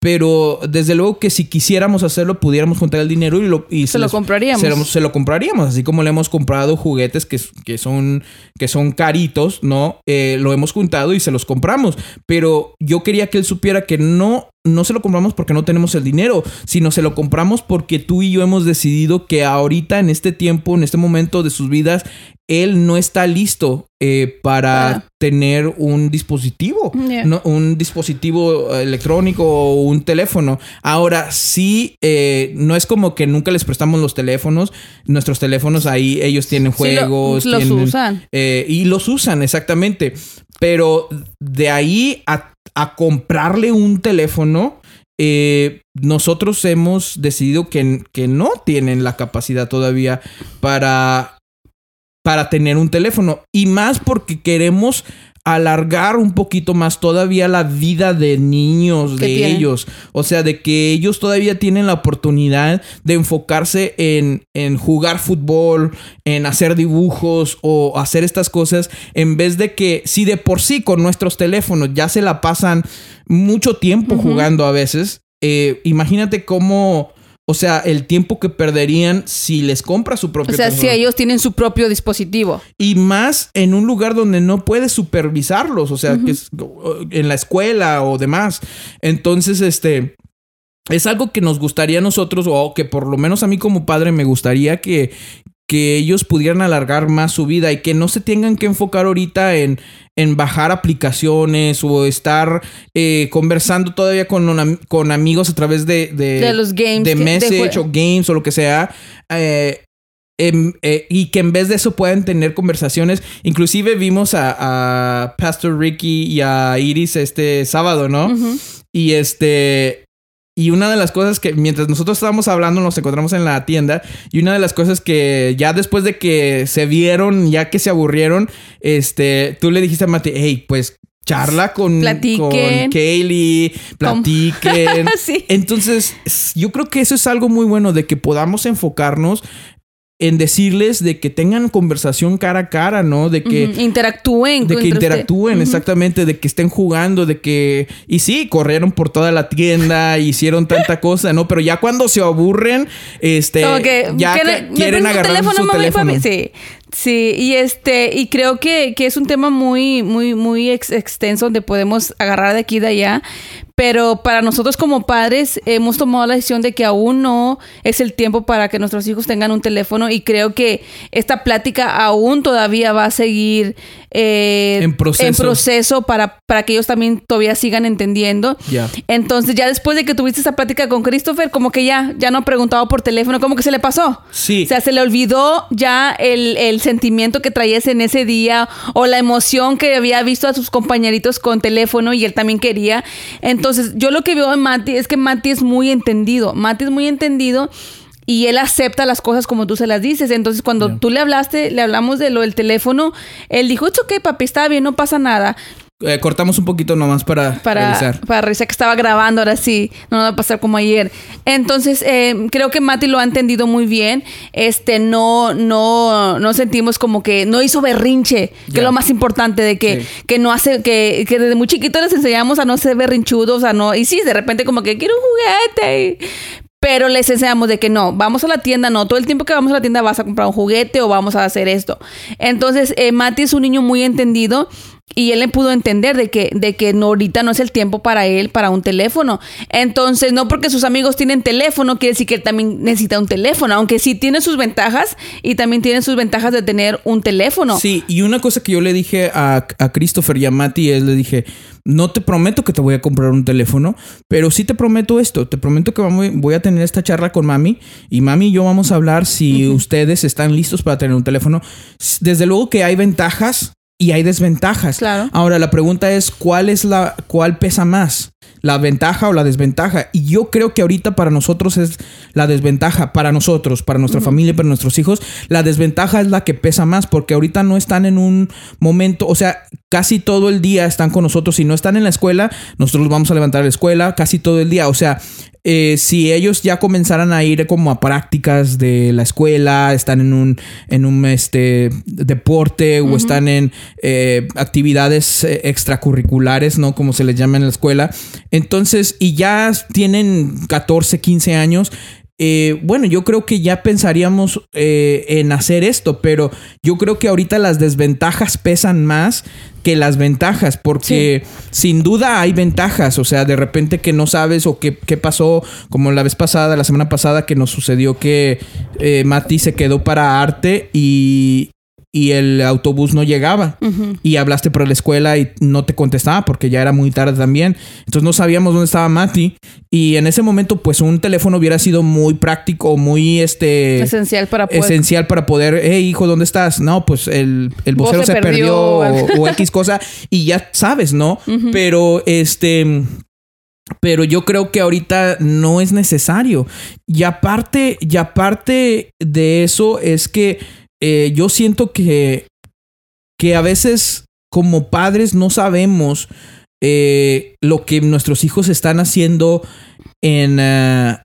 S1: pero desde luego que si quisiéramos hacerlo, pudiéramos juntar el dinero y, lo,
S2: se, lo compraríamos.
S1: Se lo, compraríamos, así como le hemos comprado juguetes que, que, son, que son caritos, ¿no? Eh, lo hemos juntado y se los compramos. Pero yo quería que él supiera que no no se lo compramos porque no tenemos el dinero, sino se lo compramos porque tú y yo hemos decidido que ahorita, en este tiempo, en este momento de sus vidas, él no está listo eh, para tener un dispositivo, un dispositivo electrónico o un teléfono. Ahora, sí, eh, no es como que nunca les prestamos los teléfonos. Nuestros teléfonos ahí, ellos tienen juegos.
S2: los usan.
S1: Eh, y los usan, exactamente. Pero de ahí a, comprarle un teléfono, nosotros hemos decidido que, que, no tienen la capacidad todavía para para tener un teléfono. Y más porque queremos alargar un poquito más todavía la vida de niños, de ellos. O sea, de que ellos todavía tienen la oportunidad de enfocarse en, en, jugar fútbol, en hacer dibujos o hacer estas cosas, en vez de que si de por sí con nuestros teléfonos ya se la pasan mucho tiempo jugando a veces, eh, imagínate cómo o sea, el tiempo que perderían si les compra su propio
S2: O sea, si ellos tienen su propio dispositivo.
S1: Y más en un lugar donde no puedes supervisarlos, o sea, que es en la escuela o demás. Entonces, este es algo que nos gustaría a nosotros, o que por lo menos a mí como padre me gustaría que, que ellos pudieran alargar más su vida y que no se tengan que enfocar ahorita en, en bajar aplicaciones o estar eh, conversando todavía con, con amigos a través de,
S2: de, los games,
S1: de message o games o lo que sea. Eh, em, eh, y que en vez de eso puedan tener conversaciones. Inclusive vimos a, Pastor Ricky y a Iris este sábado, ¿no? Y este. Y una de las cosas que mientras nosotros estábamos hablando nos encontramos en la tienda y una de las cosas que ya después de que se vieron, ya que se aburrieron, este, tú le dijiste a Mati, hey, pues charla con,
S2: Platiquen.
S1: con Kaylee, platiquen.
S2: Sí.
S1: Entonces, yo creo que eso es algo muy bueno de que podamos enfocarnos en decirles de que tengan conversación cara a cara, ¿no? De que
S2: interactúen.
S1: de que interactúen, exactamente, de que estén jugando, de que... Y sí, corrieron por toda la tienda, hicieron tanta cosa, ¿no? Pero ya cuando se aburren, este... Ya
S2: ¿quiere-
S1: que quieren agarrar su
S2: mamá y
S1: teléfono.
S2: Sí. Sí, y este, y creo que, que es un tema muy, muy, muy ex- extenso donde podemos agarrar de aquí y de allá. Pero para nosotros como padres hemos tomado la decisión de que aún no es el tiempo para que nuestros hijos tengan un teléfono y creo que esta plática aún todavía va a seguir eh,
S1: En proceso.
S2: en proceso para, para que ellos también todavía sigan entendiendo.
S1: Ya.
S2: Entonces ya después de que tuviste esa plática con Christopher, como que ya, ya no ha preguntado por teléfono, como que se le pasó.
S1: Sí.
S2: O sea, se le olvidó ya el, el sentimiento que traías en ese día o la emoción que había visto a sus compañeritos con teléfono y él también quería. Entonces, yo lo que veo en Mati es que Mati es muy entendido. Mati es muy entendido. Y él acepta las cosas como tú se las dices. Entonces, cuando tú le hablaste, le hablamos de lo del teléfono, él dijo, es ok, papi, está bien, no pasa nada.
S1: Eh, cortamos un poquito nomás para,
S2: Para
S1: revisar.
S2: para revisar que estaba grabando, ahora sí, no nos va a pasar como ayer. Entonces, eh, creo que Mati lo ha entendido muy bien. Este, no, no, no sentimos como que no hizo berrinche, que es lo más importante, de que,
S1: Sí.
S2: que no hace, que, que desde muy chiquito les enseñamos a no ser berrinchudos, a no, y sí, de repente como que quiero un juguete. pero les enseñamos de que no, vamos a la tienda, no, todo el tiempo que vamos a la tienda vas a comprar un juguete o vamos a hacer esto. Entonces, eh, Mati es un niño muy entendido y él le pudo entender de que, de que no, ahorita no es el tiempo para él, para un teléfono. Entonces, no porque sus amigos tienen teléfono, quiere decir que él también necesita un teléfono, aunque sí tiene sus ventajas y también tiene sus ventajas de tener un teléfono.
S1: Sí, y una cosa que yo le dije a, a Christopher y a Mati es, le dije, no te prometo que te voy a comprar un teléfono, pero sí te prometo esto, te prometo que voy a tener esta charla con mami y mami y yo vamos a hablar si ustedes están listos para tener un teléfono. Desde luego que hay ventajas y hay desventajas.
S2: Claro.
S1: Ahora la pregunta es, ¿cuál es la, cuál pesa más? ¿La ventaja o la desventaja? Y yo creo que ahorita para nosotros es la desventaja, para nosotros, para nuestra familia, para nuestros hijos, la desventaja es la que pesa más porque ahorita no están en un momento, o sea, casi todo el día están con nosotros. Si no están en la escuela, nosotros los vamos a levantar a la escuela casi todo el día. O sea, eh, si ellos ya comenzaran a ir como a prácticas de la escuela, están en un, en un este, deporte o están en eh, actividades eh, extracurriculares, ¿no? Como se les llama en la escuela. Entonces, y ya tienen 14, 15 años. Eh, bueno, yo creo que ya pensaríamos eh, en hacer esto, pero yo creo que ahorita las desventajas pesan más que las ventajas, porque sin duda hay ventajas, o sea, de repente que no sabes o qué, qué pasó, como la vez pasada, la semana pasada que nos sucedió que eh, Mati se quedó para arte y, y el autobús no llegaba y hablaste por la escuela y no te contestaba porque ya era muy tarde también. Entonces no sabíamos dónde estaba Mati y en ese momento pues un teléfono hubiera sido muy práctico, muy este
S2: Esencial para poder...
S1: esencial para poder, hey hijo, ¿dónde estás? No, pues el, el vocero
S2: se
S1: se perdió,
S2: perdió.
S1: o, o X cosa y ya sabes, ¿no? Pero este... Pero yo creo que ahorita no es necesario. Y aparte, y aparte de eso, es que eh, yo siento que, que a veces como padres no sabemos eh, lo que nuestros hijos están haciendo en, eh,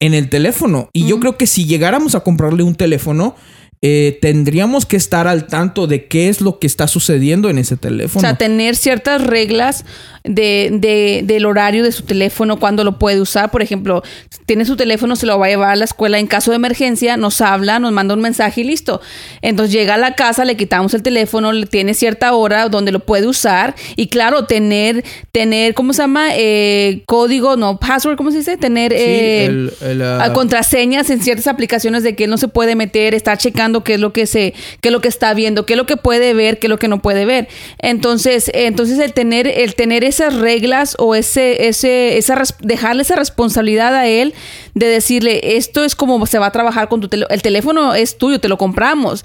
S1: en el teléfono. Y yo creo que si llegáramos a comprarle un teléfono, eh, tendríamos que estar al tanto de qué es lo que está sucediendo en ese
S2: O
S1: teléfono.
S2: sea, tener ciertas reglas de, de- del horario de su teléfono, cuando lo puede usar. Por ejemplo, tiene su teléfono, se lo va a llevar a la escuela en caso de emergencia, nos habla, nos manda un mensaje y listo. Entonces llega a la casa, le quitamos el teléfono, le tiene cierta hora donde lo puede usar. Y claro, tener, tener ¿cómo se llama? Eh, código, no, password, ¿cómo se dice? Tener...
S1: Sí,
S2: eh,
S1: el- el, ah,
S2: contraseñas en ciertas aplicaciones de que él no se puede meter, está checando qué es lo que se, qué es lo que está viendo, qué es lo que puede ver, qué es lo que no puede ver. Entonces, entonces el tener, el tener esas reglas o ese, ese, esa dejarle esa responsabilidad a él de decirle esto es como se va a trabajar con tu teléfono. El teléfono es tuyo, te lo compramos.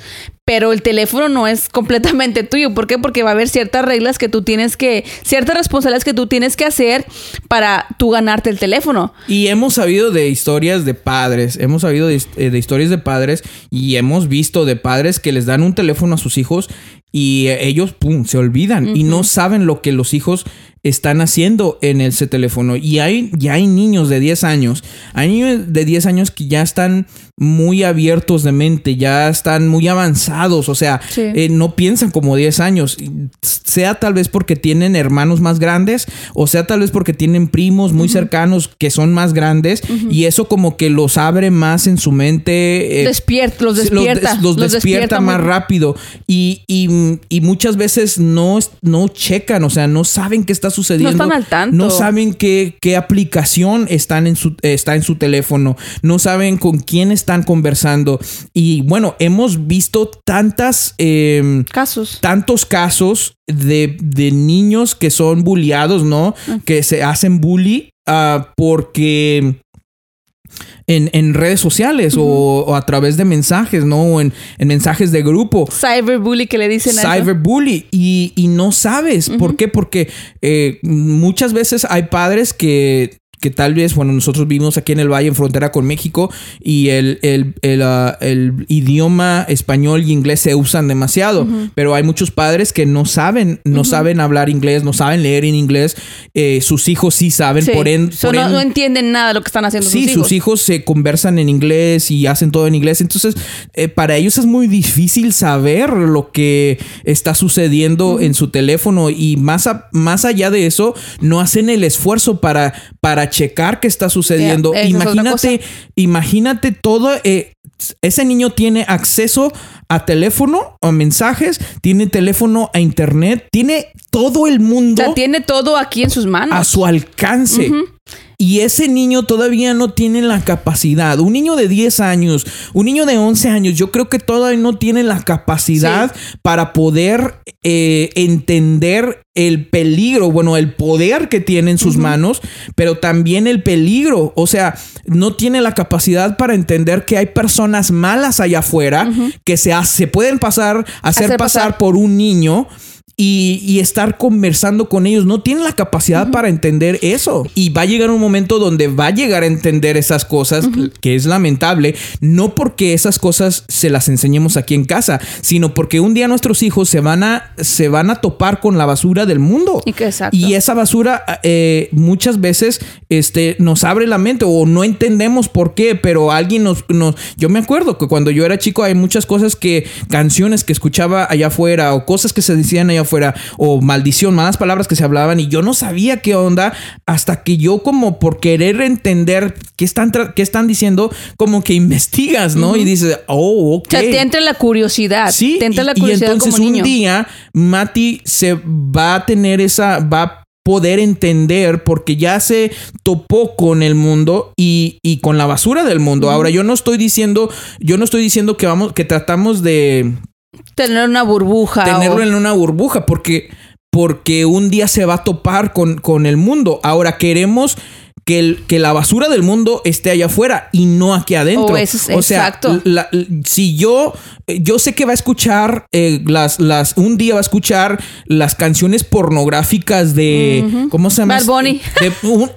S2: Pero el teléfono no es completamente tuyo. ¿Por qué? Porque va a haber ciertas reglas que tú tienes que, ciertas responsabilidades que tú tienes que hacer para tú ganarte el teléfono.
S1: Y hemos sabido de historias de padres, hemos sabido de, eh, de historias de padres y hemos visto de padres que les dan un teléfono a sus hijos y ellos, pum, se olvidan y no saben lo que los hijos están haciendo en ese teléfono. Y hay, ya hay niños de 10 años, hay niños de 10 años que ya están muy abiertos de mente, ya están muy avanzados, o sea, eh, no piensan como 10 años, sea tal vez porque tienen hermanos más grandes, o sea tal vez porque tienen primos muy cercanos que son más grandes, y eso como que los abre más en su mente.
S2: Eh, despierta, los despierta.
S1: Los, despierta, más rápido. Y, y, muchas veces no, no checan, o sea, no saben qué está sucediendo.
S2: No están al tanto.
S1: No saben qué, qué aplicación están en su, está en su teléfono. No saben con quién están conversando. Y bueno, hemos visto tantas... Em,
S2: casos.
S1: Tantos casos de, niños que son bulliados, ¿no? Que se hacen bully ah, porque en, redes sociales o, a través de mensajes, ¿no? O en, mensajes de grupo.
S2: Cyberbully que le dicen
S1: a Cyberbully. Y, y no sabes. ¿Por qué? Porque eh, muchas veces hay padres que que tal vez, bueno, nosotros vivimos aquí en el Valle, en frontera con México, y el, el, el, ah, idioma español y inglés se usan demasiado, pero hay muchos padres que no saben, no saben hablar inglés, no saben leer en inglés, eh, sus hijos sí saben, por, ende
S2: no, entienden nada de lo que están haciendo.
S1: Sí, sus hijos. sus hijos. se conversan en inglés y hacen todo en inglés, entonces eh, para ellos es muy difícil saber lo que está sucediendo en su teléfono y más, más allá de eso, no hacen el esfuerzo para, para checar qué está sucediendo. imagínate, imagínate todo. Eh, ese niño tiene acceso a teléfono, a mensajes, tiene teléfono a internet, tiene todo el mundo.
S2: O tiene todo aquí en sus manos.
S1: A su alcance. Y ese niño todavía no tiene la capacidad. Un niño de 10 años, un niño de 11 años, yo creo que todavía no tiene la capacidad para poder eh, entender el peligro, bueno, el poder que tiene en sus manos, pero también el peligro. O sea, no tiene la capacidad para entender que hay personas malas allá afuera que se, se pueden pasar, hacer, pasar por un niño y, estar conversando con ellos. No tienen la capacidad para entender eso. Y va a llegar un momento donde va a llegar a entender esas cosas, que es lamentable, no porque esas cosas se las enseñemos aquí en casa, sino porque un día nuestros hijos se van a, se van a topar con la basura del mundo. Y, esa basura eh, muchas veces este, nos abre la mente o no entendemos por qué, pero alguien nos, nos... Yo me acuerdo que cuando yo era chico hay muchas cosas que, canciones que escuchaba allá afuera o cosas que se decían allá afuera fuera, o maldición, malas palabras que se hablaban y yo no sabía qué onda hasta que yo como por querer entender qué están, qué están diciendo, como que investigas, ¿no? Y dices, oh, ok.
S2: O sea, te entra la curiosidad. Sí. Te entra la curiosidad.
S1: Y entonces un día Mati se va a tener esa, va a poder entender porque ya se topó con el mundo y, y con la basura del mundo. Ahora, yo no estoy diciendo, yo no estoy diciendo que vamos, que tratamos de
S2: Tener una burbuja.
S1: Tenerlo en una burbuja, porque, porque un día se va a topar con, con el mundo. Ahora queremos que, el, que, la basura del mundo esté allá afuera y no aquí adentro.
S2: Oh, o sea, exacto.
S1: si yo yo sé que va a escuchar eh, las, las, un día va a escuchar las canciones pornográficas de, ¿cómo se llama?
S2: Bad Bunny.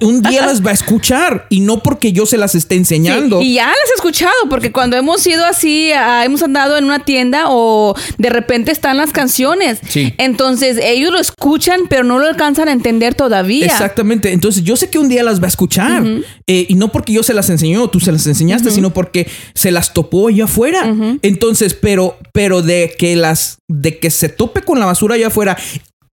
S1: un, día las va a escuchar y no porque yo se las esté enseñando.
S2: y ya las he escuchado porque cuando hemos ido así, hemos andado en una tienda o de repente están las canciones.
S1: Sí.
S2: Entonces ellos lo escuchan pero no lo alcanzan a entender todavía.
S1: Exactamente. Entonces yo sé que un día las va a escuchar. Eh, y no porque yo se las enseñó, tú se las enseñaste, sino porque se las topó allá afuera. Entonces, pero, pero de que las, de que se tope con la basura allá afuera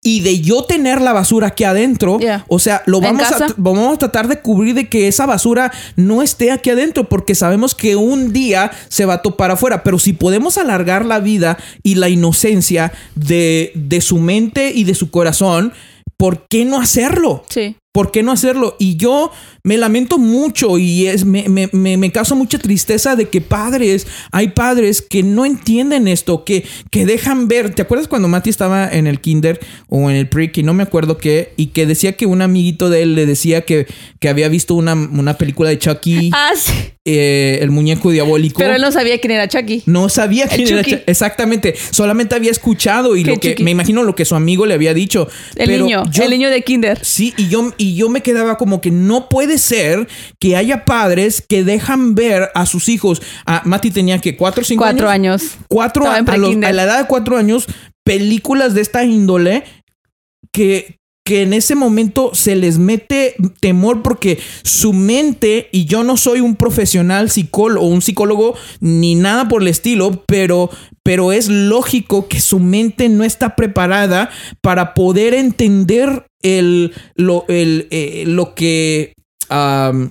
S1: y de yo tener la basura aquí adentro, o sea, lo vamos a, vamos a tratar de cubrir de que esa basura no esté aquí adentro, porque sabemos que un día se va a topar afuera, pero si podemos alargar la vida y la inocencia de, de su mente y de su corazón, ¿por qué no hacerlo?
S2: Sí.
S1: ¿Por qué no hacerlo? Y yo me lamento mucho y es, me, me, me, causa mucha tristeza de que padres, hay padres que no entienden esto, que, que dejan ver. ¿Te acuerdas cuando Mati estaba en el kinder o en el pre, que no me acuerdo qué, y que decía que un amiguito de él le decía que, que había visto una, una película de Chucky?
S2: Ah, sí.
S1: Eh, el muñeco diabólico.
S2: Pero él no sabía quién era Chucky.
S1: No sabía quién era Chucky. Exactamente. Solamente había escuchado y lo que me imagino lo que su amigo le había dicho.
S2: El niño, el niño de kinder.
S1: Sí, y yo, y yo me quedaba como que no puede ser que haya padres que dejan ver a sus hijos. A Mati tenía que cuatro o cinco
S2: cuatro años.
S1: Cuatro a, a, la edad de cuatro años películas de esta índole que, que en ese momento se les mete temor porque su mente, y yo no soy un profesional psicólogo un psicólogo ni nada por el estilo, pero, pero es lógico que su mente no está preparada para poder entender el, lo, el, eh, lo que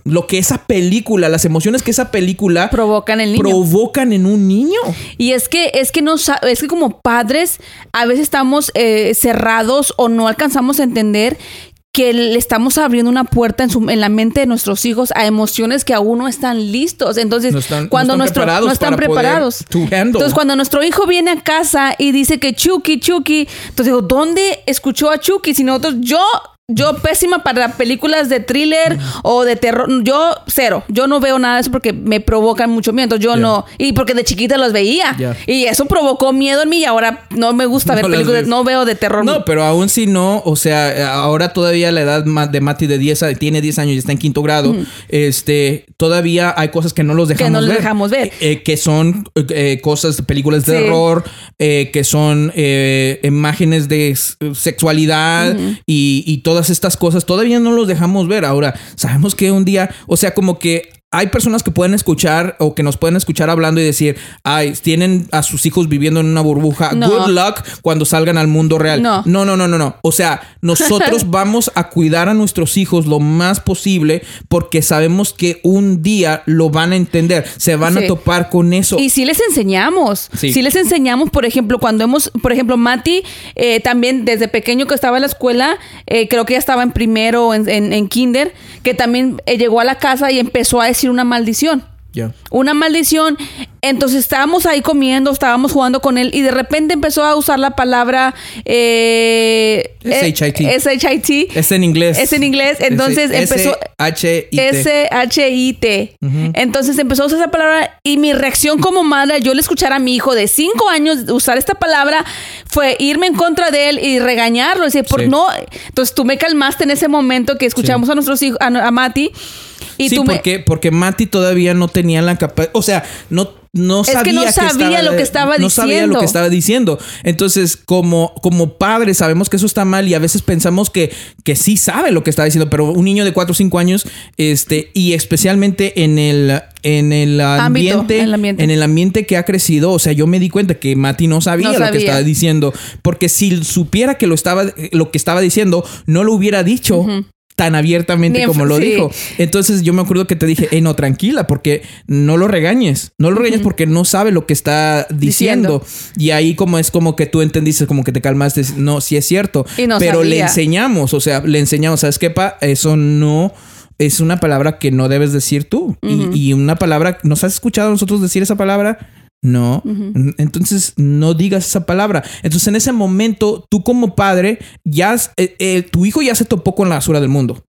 S1: lo que esa película, las emociones que esa película
S2: provocan en
S1: provocan en un niño.
S2: Y es que es que no es que como padres a veces estamos eh, cerrados o no alcanzamos a entender que le estamos abriendo una puerta en, su, en la mente de nuestros hijos a emociones que aún no están listos. Entonces, cuando no están preparados, no están preparados. Entonces, cuando nuestro hijo viene a casa y dice que Chucky, Chucky, entonces digo, ¿dónde escuchó a Chucky? Si nosotros, yo yo pésima para películas de thriller o de terror. Yo cero. Yo no veo nada de eso porque me provocan mucho miedo. Yo no. Y porque de chiquita los veía. Y eso provocó miedo en mí y ahora no me gusta ver películas. No veo de terror.
S1: No, pero aún si no, o sea, ahora todavía la edad de Mati de 10 tiene 10 años y está en quinto grado. Este, todavía hay cosas que no los dejamos
S2: que
S1: no
S2: ver. dejamos ver.
S1: Eh, que son eh, cosas, películas de terror, eh, que son imágenes de sexualidad y, y todas estas cosas todavía no los dejamos ver. Ahora, sabemos que un día, o sea, como que hay personas que pueden escuchar o que nos pueden escuchar hablando y decir, ay, tienen a sus hijos viviendo en una burbuja. Good luck cuando salgan al mundo real. No. no, no, no, no, no. O sea, nosotros vamos a cuidar a nuestros hijos lo más posible porque sabemos que un día lo van a entender, se van a topar con eso.
S2: Y si les enseñamos, si les enseñamos, por ejemplo, cuando hemos, por ejemplo, Mati, eh, también desde pequeño que estaba en la escuela, eh, creo que ya estaba en primero en, en, kinder, que también eh, llegó a la casa y empezó a decir una maldición. Una maldición. Entonces estábamos ahí comiendo, estábamos jugando con él y de repente empezó a usar la palabra eh,
S1: S-H-I-T.
S2: S-H-I-T.
S1: Es en inglés.
S2: Es en inglés. Entonces empezó.
S1: S-H-I-T.
S2: S-H-I-T. Entonces empezó a usar esa palabra y mi reacción como madre, yo le escuchar a mi hijo de cinco años usar esta palabra, fue irme en contra de él y regañarlo. Decir, por no. Entonces tú me calmaste en ese momento que escuchamos a nuestros hijos, a, a Mati
S1: sí, porque, porque Mati todavía no tenía la capacidad, o sea, no no sabía,
S2: que no sabía lo que estaba diciendo. No sabía
S1: lo que estaba diciendo. Entonces, como, como padres, sabemos que eso está mal y a veces pensamos que, que sí sabe lo que está diciendo, pero un niño de 4 o 5 años, este, y especialmente en el, en el ambiente, en el ambiente que ha crecido, o sea, yo me di cuenta que Mati no sabía, lo que estaba diciendo, porque si supiera que lo estaba, lo que estaba diciendo, no lo hubiera dicho tan abiertamente como lo dijo. Entonces yo me acuerdo que te dije, hey, no, tranquila, porque no lo regañes. No lo regañes porque no sabe lo que está diciendo. Y ahí como es como que tú entendiste, como que te calmaste, no, sí es cierto. pero le enseñamos, o sea, le enseñamos, ¿sabes qué, pa? Eso no es una palabra que no debes decir tú. y, y, una palabra, ¿nos has escuchado a nosotros decir esa palabra? No, entonces no digas esa palabra. Entonces en ese momento, tú como padre, ya eh, eh, tu hijo ya se topó con la basura del mundo.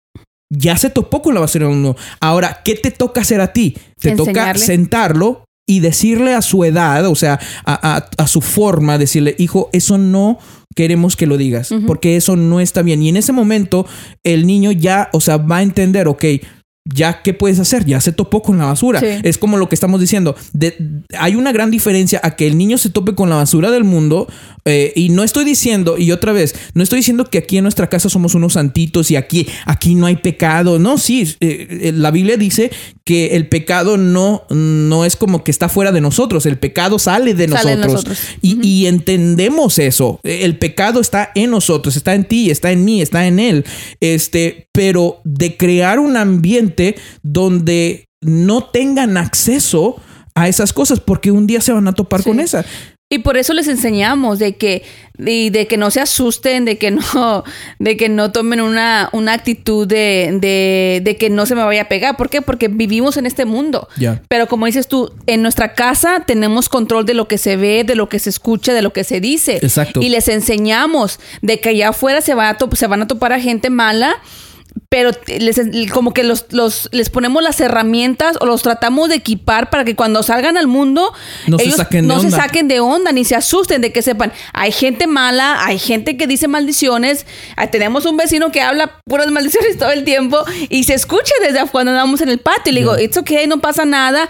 S1: Ya se topó con la basura del mundo. Ahora, ¿qué te toca hacer a ti? Te toca sentarlo y decirle a su edad, o sea, a, a, su forma, decirle, hijo, eso no queremos que lo digas, porque eso no está bien. Y en ese momento, el niño ya, o sea, va a entender, ok, ya qué puedes hacer, ya se topó con la basura. Es como lo que estamos diciendo. hay una gran diferencia a que el niño se tope con la basura del mundo eh, y no estoy diciendo, y otra vez, no estoy diciendo que aquí en nuestra casa somos unos santitos y aquí, aquí no hay pecado. No, sí, eh, eh, la Biblia dice que el pecado no, no es como que está fuera de nosotros, el pecado sale de nosotros. Y, y entendemos eso. El pecado está en nosotros, está en ti, está en mí, está en él. Este, pero de crear un ambiente donde no tengan acceso a esas cosas porque un día se van a topar con esa.
S2: Y por eso les enseñamos de que, de, que no se asusten, de que no, de que no tomen una, una actitud de, de, que no se me vaya a pegar. ¿Por qué? Porque vivimos en este mundo. Pero como dices tú, en nuestra casa tenemos control de lo que se ve, de lo que se escucha, de lo que se dice.
S1: Exacto.
S2: Y les enseñamos de que allá afuera se, va a se van a topar a gente mala pero les, como que los, los, les ponemos las herramientas o los tratamos de equipar para que cuando salgan al mundo
S1: no ellos se saquen
S2: no
S1: se
S2: saquen de onda ni se asusten de que sepan. Hay gente mala hay gente que dice maldiciones. Tenemos un vecino que habla puras maldiciones todo el tiempo y se escucha desde cuando andamos en el patio. Y le digo it's okay no pasa nada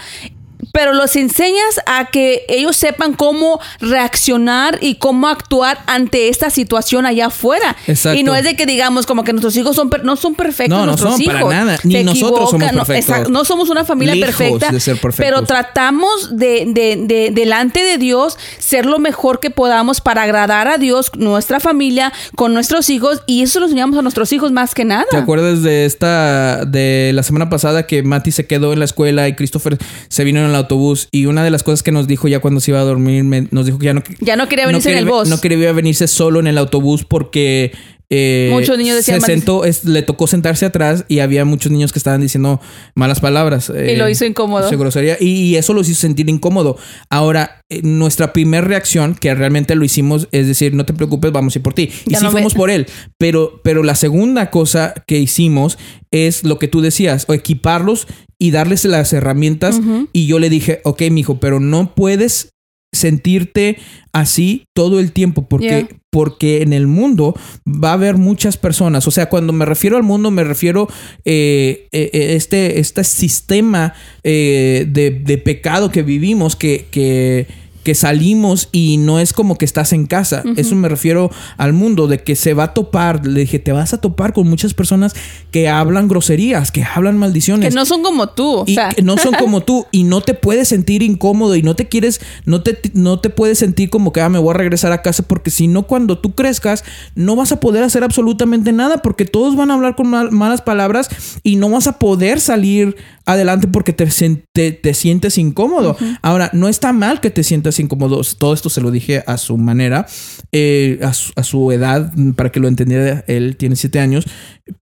S2: pero los enseñas a que ellos sepan cómo reaccionar y cómo actuar ante esta situación allá afuera.
S1: Exacto.
S2: Y no es de que digamos como que nuestros hijos son per- no son perfectos
S1: No, no
S2: nuestros
S1: son para
S2: hijos.
S1: nada. Ni
S2: Se
S1: nosotros somos
S2: no,
S1: perfectos.
S2: no somos una familia
S1: Lejos
S2: perfecta,
S1: de ser perfectos.
S2: pero tratamos de, de- de- delante de Dios ser lo mejor que podamos para agradar a Dios, nuestra familia, con nuestros hijos y eso lo enseñamos a nuestros hijos más que nada.
S1: ¿Te acuerdas de esta, de la semana pasada que Mati se quedó en la escuela y Christopher se vino en el autobús? Y una de las cosas que nos dijo ya cuando se iba a dormir, me- nos dijo que ya no,
S2: Ya no quería venirse en el bus.
S1: No quería venirse solo en el autobús porque... eh,
S2: Muchos niños decían
S1: se sentó, es- le tocó sentarse atrás y había muchos niños que estaban diciendo malas palabras.
S2: Y lo hizo incómodo.
S1: sí, grosería, y, y eso los hizo sentir incómodo. Ahora, eh, nuestra primera reacción, que realmente lo hicimos, es decir, no te preocupes, vamos a ir por ti. Y
S2: Ya
S1: sí
S2: no
S1: fuimos por él. Pero, pero la segunda cosa que hicimos es lo que tú decías, o equiparlos y darles las herramientas. Y yo le dije, ok, mijo, pero no puedes sentirte así todo el tiempo porque
S2: Yeah.
S1: Porque en el mundo va a haber muchas personas. O sea cuando me refiero al mundo me refiero eh, eh, eh, este este sistema de, de pecado que vivimos que que que salimos y no es como que estás en casa. Eso me refiero al mundo, de que se va a topar. Le dije, te vas a topar con muchas personas que hablan groserías, que hablan maldiciones
S2: que no son como tú, o
S1: y
S2: sea,
S1: que no son como tú y no te puedes sentir incómodo y no te quieres no te no te puedes sentir como que ah, me voy a regresar a casa porque si no cuando tú crezcas no vas a poder hacer absolutamente nada porque todos van a hablar con mal- malas palabras y no vas a poder salir adelante porque te, te, te sientes incómodo. Ahora, no está mal que te sientas incómodo. Todo esto se lo dije a su manera, eh, a, su, a su edad, para que lo entendiera. Él tiene siete años.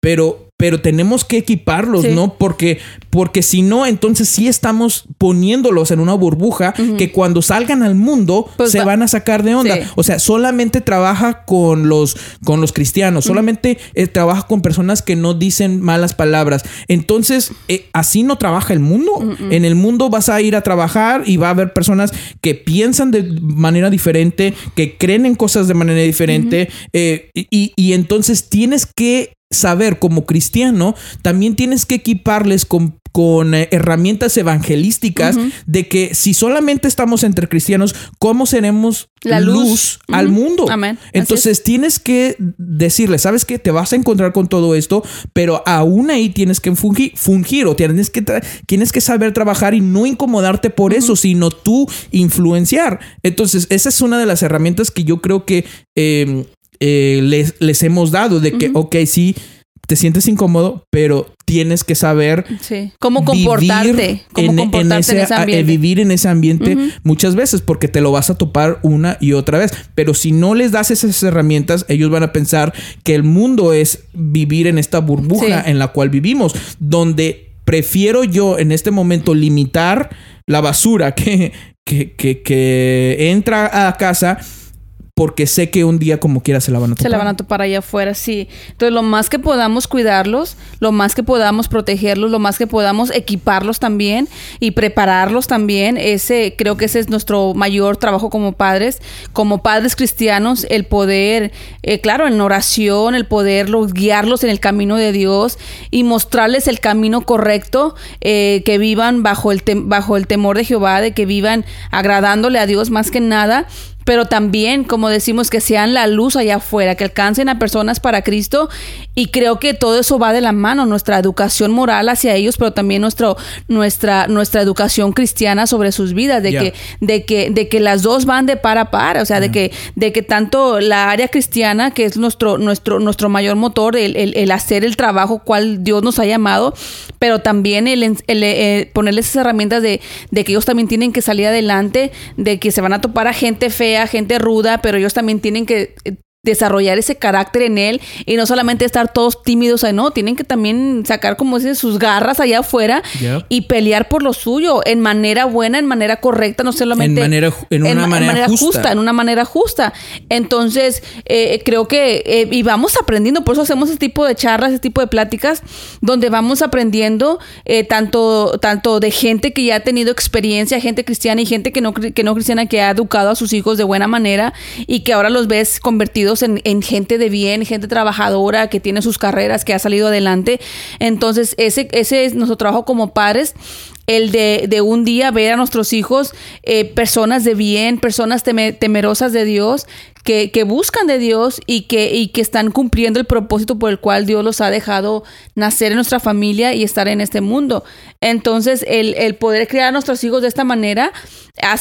S1: Pero, pero tenemos que equiparlos,
S2: Sí.
S1: ¿no? Porque, porque si no, entonces sí estamos poniéndolos en una burbuja que cuando salgan al mundo
S2: Pues
S1: se
S2: va-
S1: van a sacar de onda.
S2: Sí.
S1: O sea, solamente trabaja con los, con los cristianos, solamente eh, trabaja con personas que no dicen malas palabras. Entonces, eh, así no trabaja el mundo. En el mundo vas a ir a trabajar y va a haber personas que piensan de manera diferente, que creen en cosas de manera diferente. eh, y, y entonces tienes que saber como cristiano, también tienes que equiparles con, con eh, herramientas evangelísticas de que si solamente estamos entre cristianos, ¿cómo seremos
S2: La luz.
S1: al mundo?
S2: Amén.
S1: Entonces tienes que decirle, ¿sabes qué? Te vas a encontrar con todo esto, pero aún ahí tienes que fungir, fungir o tienes que, tienes que saber trabajar y no incomodarte por eso, sino tú influenciar. Entonces, esa es una de las herramientas que yo creo que eh, eh, les, les hemos dado, de que, ok, sí, te sientes incómodo, pero tienes que saber
S2: sí. cómo comportarte, cómo
S1: en,
S2: comportarte en ese,
S1: ese, a-
S2: ambiente.
S1: vivir en ese ambiente muchas veces porque te lo vas a topar una y otra vez. Pero si no les das esas herramientas, ellos van a pensar que el mundo es vivir en esta burbuja
S2: Sí.
S1: en la cual vivimos, donde prefiero yo en este momento limitar la basura que, que, que, que entra a casa porque sé que un día como quiera se la van a topar.
S2: Se la van a topar allá afuera, sí. Entonces, lo más que podamos cuidarlos, lo más que podamos protegerlos, lo más que podamos equiparlos también y prepararlos también, ese creo que ese es nuestro mayor trabajo como padres, como padres cristianos, el poder, eh, claro, en oración, el poderlos guiarlos en el camino de Dios y mostrarles el camino correcto, eh, que vivan bajo el bajo el temor de Jehová, de que vivan agradándole a Dios más que nada pero también, como decimos, que sean la luz allá afuera, que alcancen a personas para Cristo. Y creo que todo eso va de la mano, nuestra educación moral hacia ellos, pero también nuestro, nuestra, nuestra educación cristiana sobre sus vidas, de, que, de, que, de que las dos van de par a par, o sea, de, que, de que tanto la área cristiana, que es nuestro, nuestro, nuestro mayor motor, el, el- el hacer el trabajo cual Dios nos ha llamado, pero también el, el, eh, ponerles esas herramientas de, de que ellos también tienen que salir adelante, de que se van a topar a gente fea, gente ruda, pero ellos también tienen que eh, desarrollar ese carácter en él y no solamente estar todos tímidos, ahí, no, tienen que también sacar como dice sus garras allá afuera y pelear por lo suyo en manera buena, en manera correcta, no solamente
S1: En manera en una
S2: ma-
S1: manera justa.
S2: en una manera justa. Entonces, eh, creo que eh, y vamos aprendiendo, por eso hacemos ese tipo de charlas, ese tipo de pláticas, donde vamos aprendiendo eh, tanto, tanto de gente que ya ha tenido experiencia, gente cristiana y gente que no, que no cristiana, que ha educado a sus hijos de buena manera y que ahora los ves convertidos en, en gente de bien, gente trabajadora, que tiene sus carreras, que ha salido adelante. Entonces, ese, ese es nuestro trabajo como padres el de, de un día ver a nuestros hijos eh, personas de bien, personas teme- temerosas de Dios, que, que buscan de Dios y que, y que están cumpliendo el propósito por el cual Dios los ha dejado nacer en nuestra familia y estar en este mundo. Entonces, el, el poder criar a nuestros hijos de esta manera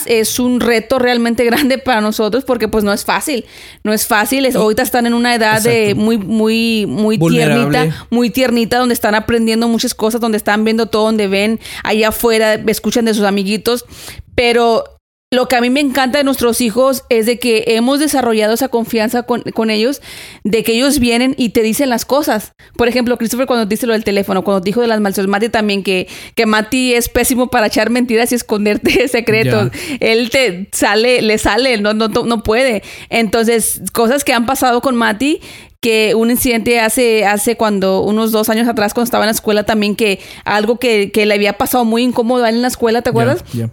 S2: es un reto realmente grande para nosotros porque pues no es fácil. No es fácil. Es, ahorita están en una edad de muy, muy, muy
S1: Vulnerable.
S2: tiernita, muy tiernita, donde están aprendiendo muchas cosas, donde están viendo todo, donde ven allá afuera, escuchan de sus amiguitos. Pero lo que a mí me encanta de nuestros hijos es de que hemos desarrollado esa confianza con, con ellos, de que ellos vienen y te dicen las cosas. Por ejemplo, Christopher cuando dice lo del teléfono, cuando dijo de las maldiciones, Mati también, que, que Mati es pésimo para echar mentiras y esconderte secretos. Él te sale, le sale, no, no, no puede. Entonces, cosas que han pasado con Mati que un incidente hace, hace cuando, unos dos años atrás, cuando estaba en la escuela también, que algo que, que le había pasado muy incómodo a él en la escuela, ¿te acuerdas?
S1: Ya, ya.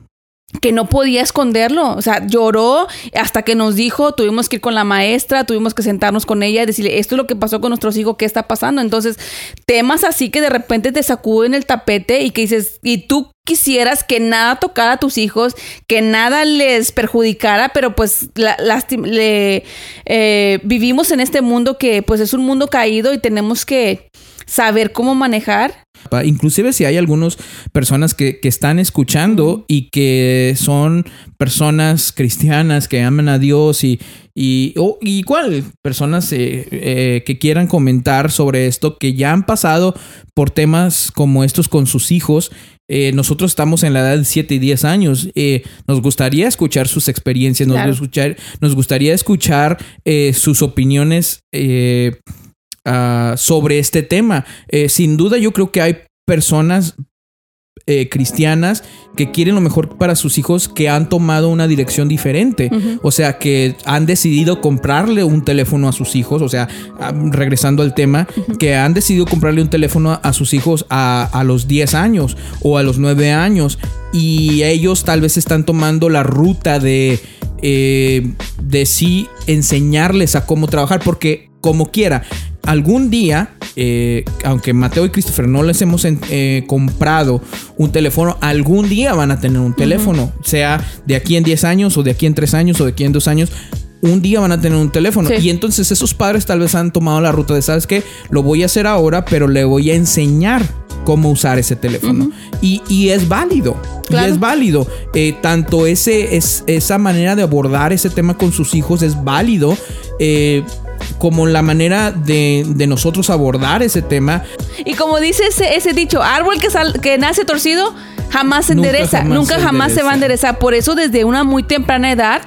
S2: Que no podía esconderlo. O sea, lloró hasta que nos dijo, tuvimos que ir con la maestra, tuvimos que sentarnos con ella y decirle, esto es lo que pasó con nuestros hijos, ¿qué está pasando? Entonces, temas así que de repente te sacuden el tapete y que dices, y tú quisieras que nada tocara a tus hijos, que nada les perjudicara, pero pues la, le, eh, vivimos en este mundo que pues es un mundo caído y tenemos que saber cómo manejar
S1: Inclusive si hay algunas personas que, que están escuchando y que son personas cristianas que aman a Dios y, y igual personas eh, eh, que quieran comentar sobre esto, que ya han pasado por temas como estos con sus hijos. eh, nosotros estamos en la edad de 7 y 10 años. nos gustaría escuchar sus experiencias, nos, escuchar, nos gustaría escuchar sus opiniones ah, sobre este tema. Eh, sin duda yo creo que hay personas eh, cristianas que quieren lo mejor para sus hijos que han tomado una dirección diferente. O sea, que han decidido comprarle un teléfono a sus hijos. O sea, ah, regresando al tema, que han decidido comprarle un teléfono a, a sus hijos a, a los 10 años o a los 9 años. Y ellos tal vez están tomando la ruta de, eh, de sí enseñarles a cómo trabajar. Porque como quiera, algún día, eh, aunque Mateo y Christopher no les hemos eh, comprado un teléfono, algún día van a tener un teléfono, sea de aquí en 10 años o de aquí en 3 años o de aquí en 2 años. Un día van a tener un teléfono.
S2: Sí.
S1: Y entonces esos padres tal vez han tomado la ruta de, ¿sabes qué? Lo voy a hacer ahora, pero le voy a enseñar cómo usar ese teléfono. y, y es válido.
S2: Claro.
S1: Y es válido. Eh, tanto ese, es, esa manera de abordar ese tema con sus hijos es válido. eh, como la manera de, de nosotros abordar ese tema.
S2: Y como dice ese, ese dicho, árbol que, sal- que nace torcido jamás se
S1: Nunca
S2: endereza,
S1: jamás
S2: nunca
S1: se
S2: jamás se va a
S1: endereza.
S2: enderezar. Por eso desde una muy temprana edad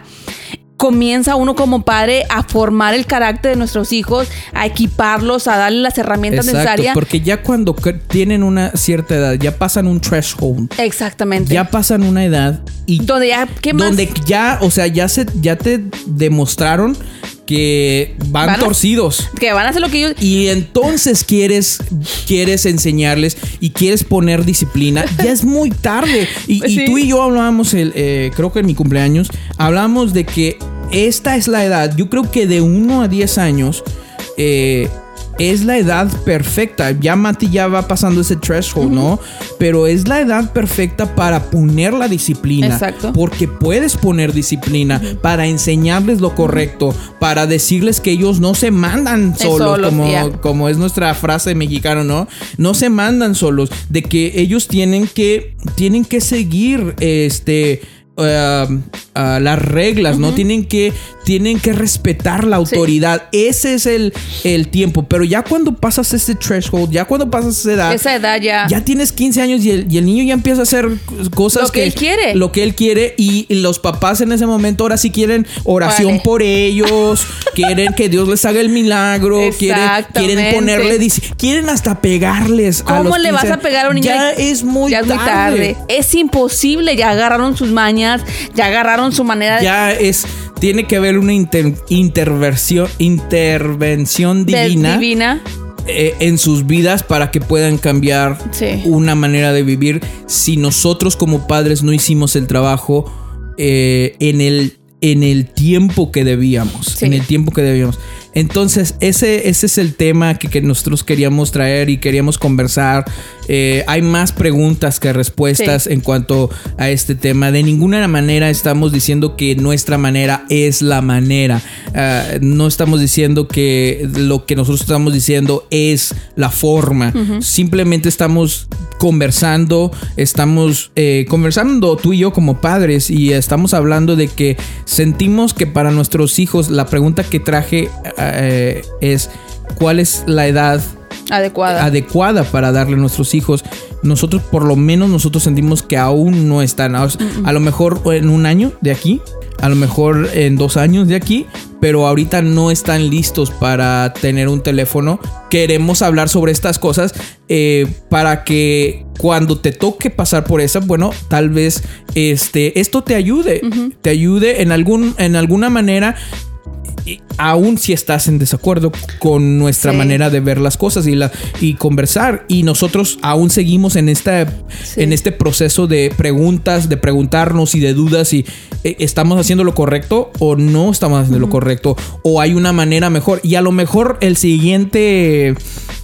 S2: comienza uno como padre a formar el carácter de nuestros hijos, a equiparlos, a darles las herramientas necesarias.
S1: porque ya cuando tienen una cierta edad, ya pasan un threshold,
S2: Exactamente.
S1: ya pasan una edad y
S2: donde ya, ¿qué más?
S1: donde ya, o sea, ya se, ya te demostraron que van,
S2: Van a-
S1: torcidos.
S2: que van a hacer lo que ellos...
S1: Y entonces quieres, quieres enseñarles y quieres poner disciplina. Ya es muy tarde. Y,
S2: Sí.
S1: tú y yo hablábamos, el, eh, creo que en mi cumpleaños, hablamos de que esta es la edad. Yo creo que de 1 a 10 años eh, es la edad perfecta. Ya Mati ya va pasando ese threshold, ¿no? Pero es la edad perfecta para poner la disciplina.
S2: Exacto.
S1: Porque puedes poner disciplina para enseñarles lo correcto, para decirles que ellos no se mandan solos,
S2: solos,
S1: como, como es nuestra frase mexicana, ¿no? No se mandan solos, de que ellos tienen que, tienen que seguir este. uh, uh, las reglas, ¿no? Tienen que, tienen que respetar la autoridad. Ese es el, el tiempo. Pero ya cuando pasas ese threshold, ya cuando pasas esa edad,
S2: Esa edad ya...
S1: ya tienes 15 años y el, y el niño ya empieza a hacer cosas
S2: Lo que él quiere.
S1: Lo que él quiere. Y, los papás en ese momento ahora sí quieren oración por ellos. quieren que Dios les haga el milagro. Quieren, quieren ponerle. Quieren hasta pegarles. a
S2: ¿Cómo
S1: los
S2: le vas
S1: 15.
S2: a pegar a un niño?
S1: Ya es muy
S2: ya es muy tarde. Es imposible. Ya agarraron sus mañas, ya agarraron su manera de-
S1: Ya es. Tiene que haber una inter- interversión, intervención
S2: de-
S1: divina.
S2: divina.
S1: eh, en sus vidas para que puedan cambiar
S2: Sí.
S1: una manera de vivir si nosotros como padres no hicimos el trabajo eh, en el en el tiempo que debíamos
S2: Sí.
S1: en el tiempo que debíamos Entonces, ese, ese es el tema que, que nosotros queríamos traer y queríamos conversar. Eh, hay más preguntas que respuestas
S2: Sí.
S1: en cuanto a este tema. De ninguna manera estamos diciendo que nuestra manera es la manera. Ah, no estamos diciendo que lo que nosotros estamos diciendo es la forma. Simplemente estamos conversando, estamos eh, conversando tú y yo como padres y estamos hablando de que sentimos que para nuestros hijos la pregunta que traje eh, es ¿cuál es la edad
S2: Adecuada.
S1: adecuada para darle a nuestros hijos. Nosotros, por lo menos, nosotros sentimos que aún no están. A, a lo mejor en un año de aquí, a lo mejor en dos años de aquí, pero ahorita no están listos para tener un teléfono. Queremos hablar sobre estas cosas eh, para que cuando te toque pasar por esa, bueno, tal vez este, esto te ayude, te ayude en, algún, en alguna manera y aún si estás en desacuerdo con nuestra
S2: Sí.
S1: manera de ver las cosas y, la, y conversar. Y nosotros aún seguimos en, esta,
S2: Sí.
S1: en este proceso de preguntas, de preguntarnos y de dudas si eh, estamos haciendo lo correcto o no estamos haciendo lo correcto o hay una manera mejor. Y a lo mejor el siguiente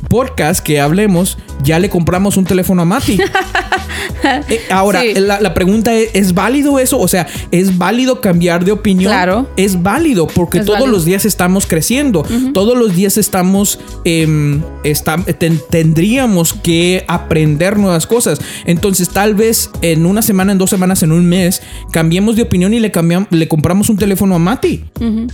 S1: podcast que hablemos ya le compramos un teléfono a Mati. Eh, ahora,
S2: Sí.
S1: la, la pregunta es, ¿es válido eso? O sea, ¿es válido cambiar de opinión?
S2: Claro.
S1: Es válido porque
S2: Es
S1: todos
S2: válido.
S1: los días estamos creciendo. Todos los días estamos... em, estam- ten- tendríamos que aprender nuevas cosas. Entonces, tal vez en una semana, en dos semanas, en un mes, cambiemos de opinión y le, cambiam- le compramos un teléfono a Mati.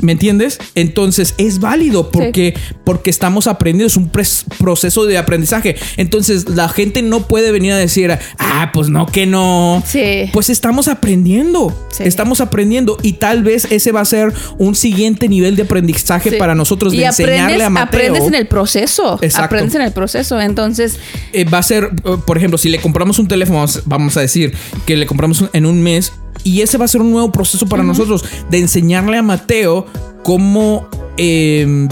S1: ¿Me entiendes? Entonces, es válido porque, porque estamos aprendiendo. Es un proceso de aprendizaje. Entonces, la gente no puede venir a decir, ah, pues no, que no.
S2: Sí.
S1: Pues estamos aprendiendo.
S2: Sí.
S1: Estamos aprendiendo. Y tal vez ese va a ser un siguiente nivel de aprendizaje
S2: Sí.
S1: para nosotros de
S2: y
S1: enseñarle
S2: aprendes,
S1: a Mateo.
S2: aprendes en el proceso.
S1: Exacto.
S2: Aprendes en el proceso. Entonces,
S1: Eh, va a ser, eh, por ejemplo, si le compramos un teléfono, vamos, a decir que le compramos en un mes y ese va a ser un nuevo proceso para nosotros de enseñarle a Mateo cómo eh,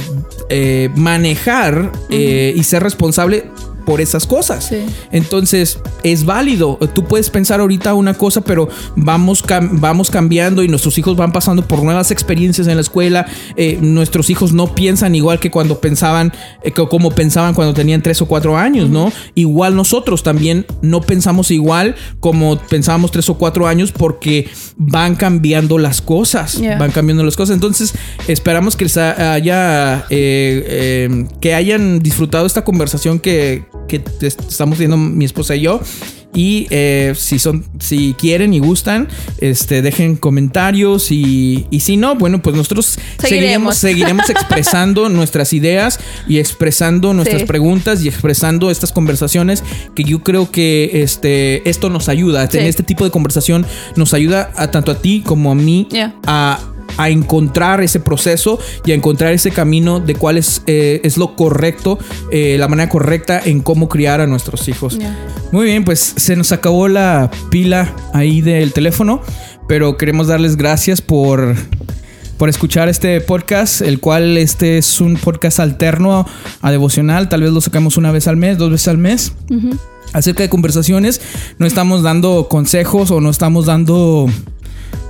S1: eh, manejar eh, y ser responsable por esas cosas.
S2: Sí.
S1: Entonces, es válido. Tú puedes pensar ahorita una cosa, pero vamos, cam- vamos cambiando y nuestros hijos van pasando por nuevas experiencias en la escuela. Eh, nuestros hijos no piensan igual que cuando pensaban, eh, como pensaban cuando tenían tres o cuatro años, ¿no? Igual nosotros también no pensamos igual como pensábamos tres o cuatro años porque van cambiando las cosas. Van cambiando las cosas. Entonces, esperamos que haya, eh, que hayan disfrutado esta conversación que, que estamos teniendo mi esposa y yo. Y eh, si son, si quieren y gustan, este, dejen comentarios y, y si no, bueno, pues nosotros seguiremos,
S2: Seguiremos.
S1: seguiremos expresando nuestras ideas y expresando nuestras
S2: Sí.
S1: preguntas y expresando estas conversaciones que yo creo que este, esto nos ayuda,
S2: Sí.
S1: este tipo de conversación nos ayuda a tanto a ti como a mí
S2: Yeah.
S1: a, a encontrar ese proceso y a encontrar ese camino de cuál es, eh, es lo correcto, eh, la manera correcta en cómo criar a nuestros hijos.
S2: Yeah.
S1: Muy bien, pues se nos acabó la pila ahí del teléfono, pero queremos darles gracias por por escuchar este podcast, el cual este es un podcast alterno a devocional, tal vez lo sacamos una vez al mes, dos veces al mes. Acerca de conversaciones, no estamos dando consejos o no estamos dando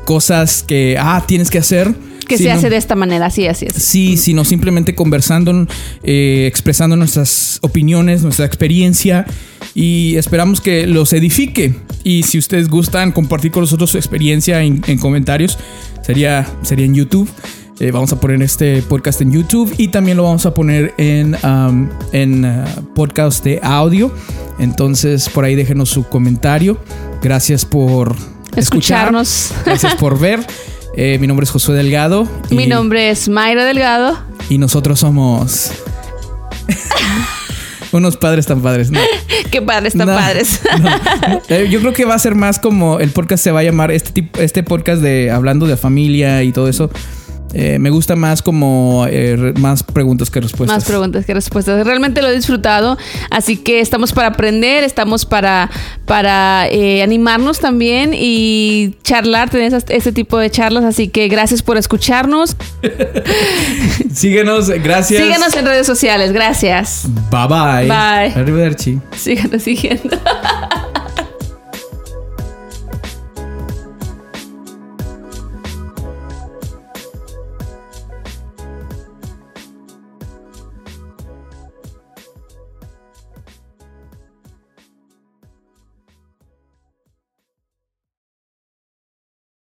S1: cosas que, ah, tienes que hacer.
S2: que se hace de esta manera. Así, así es.
S1: Sí, sino simplemente conversando, eh, expresando nuestras opiniones, nuestra experiencia y esperamos que los edifique. Y si ustedes gustan compartir con nosotros su experiencia en, en comentarios, sería, sería en YouTube. Eh, vamos a poner este podcast en YouTube y también lo vamos a poner en, um, en uh, podcast de audio. Entonces, por ahí déjenos su comentario. Gracias por escuchar.
S2: Escucharnos.
S1: Gracias por ver. Eh, mi nombre es Josué Delgado.
S2: Mi nombre es Mayra Delgado.
S1: y nosotros somos unos padres tan padres. ¿no?
S2: Qué padres, tan
S1: No,
S2: padres.
S1: no. Eh, Yo creo que va a ser más como el podcast se va a llamar este tipo, este podcast de hablando de familia y todo eso. Eh, me gusta más como eh, más preguntas que respuestas.
S2: Más preguntas que respuestas. Realmente lo he disfrutado. Así que estamos para aprender, estamos para, para eh, animarnos también y charlar, tener esas- este tipo de charlas. Así que gracias por escucharnos.
S1: Síguenos, gracias.
S2: Síganos en redes sociales. Gracias.
S1: Bye bye.
S2: Bye.
S1: Arrivederci.
S2: Síganos siguiendo.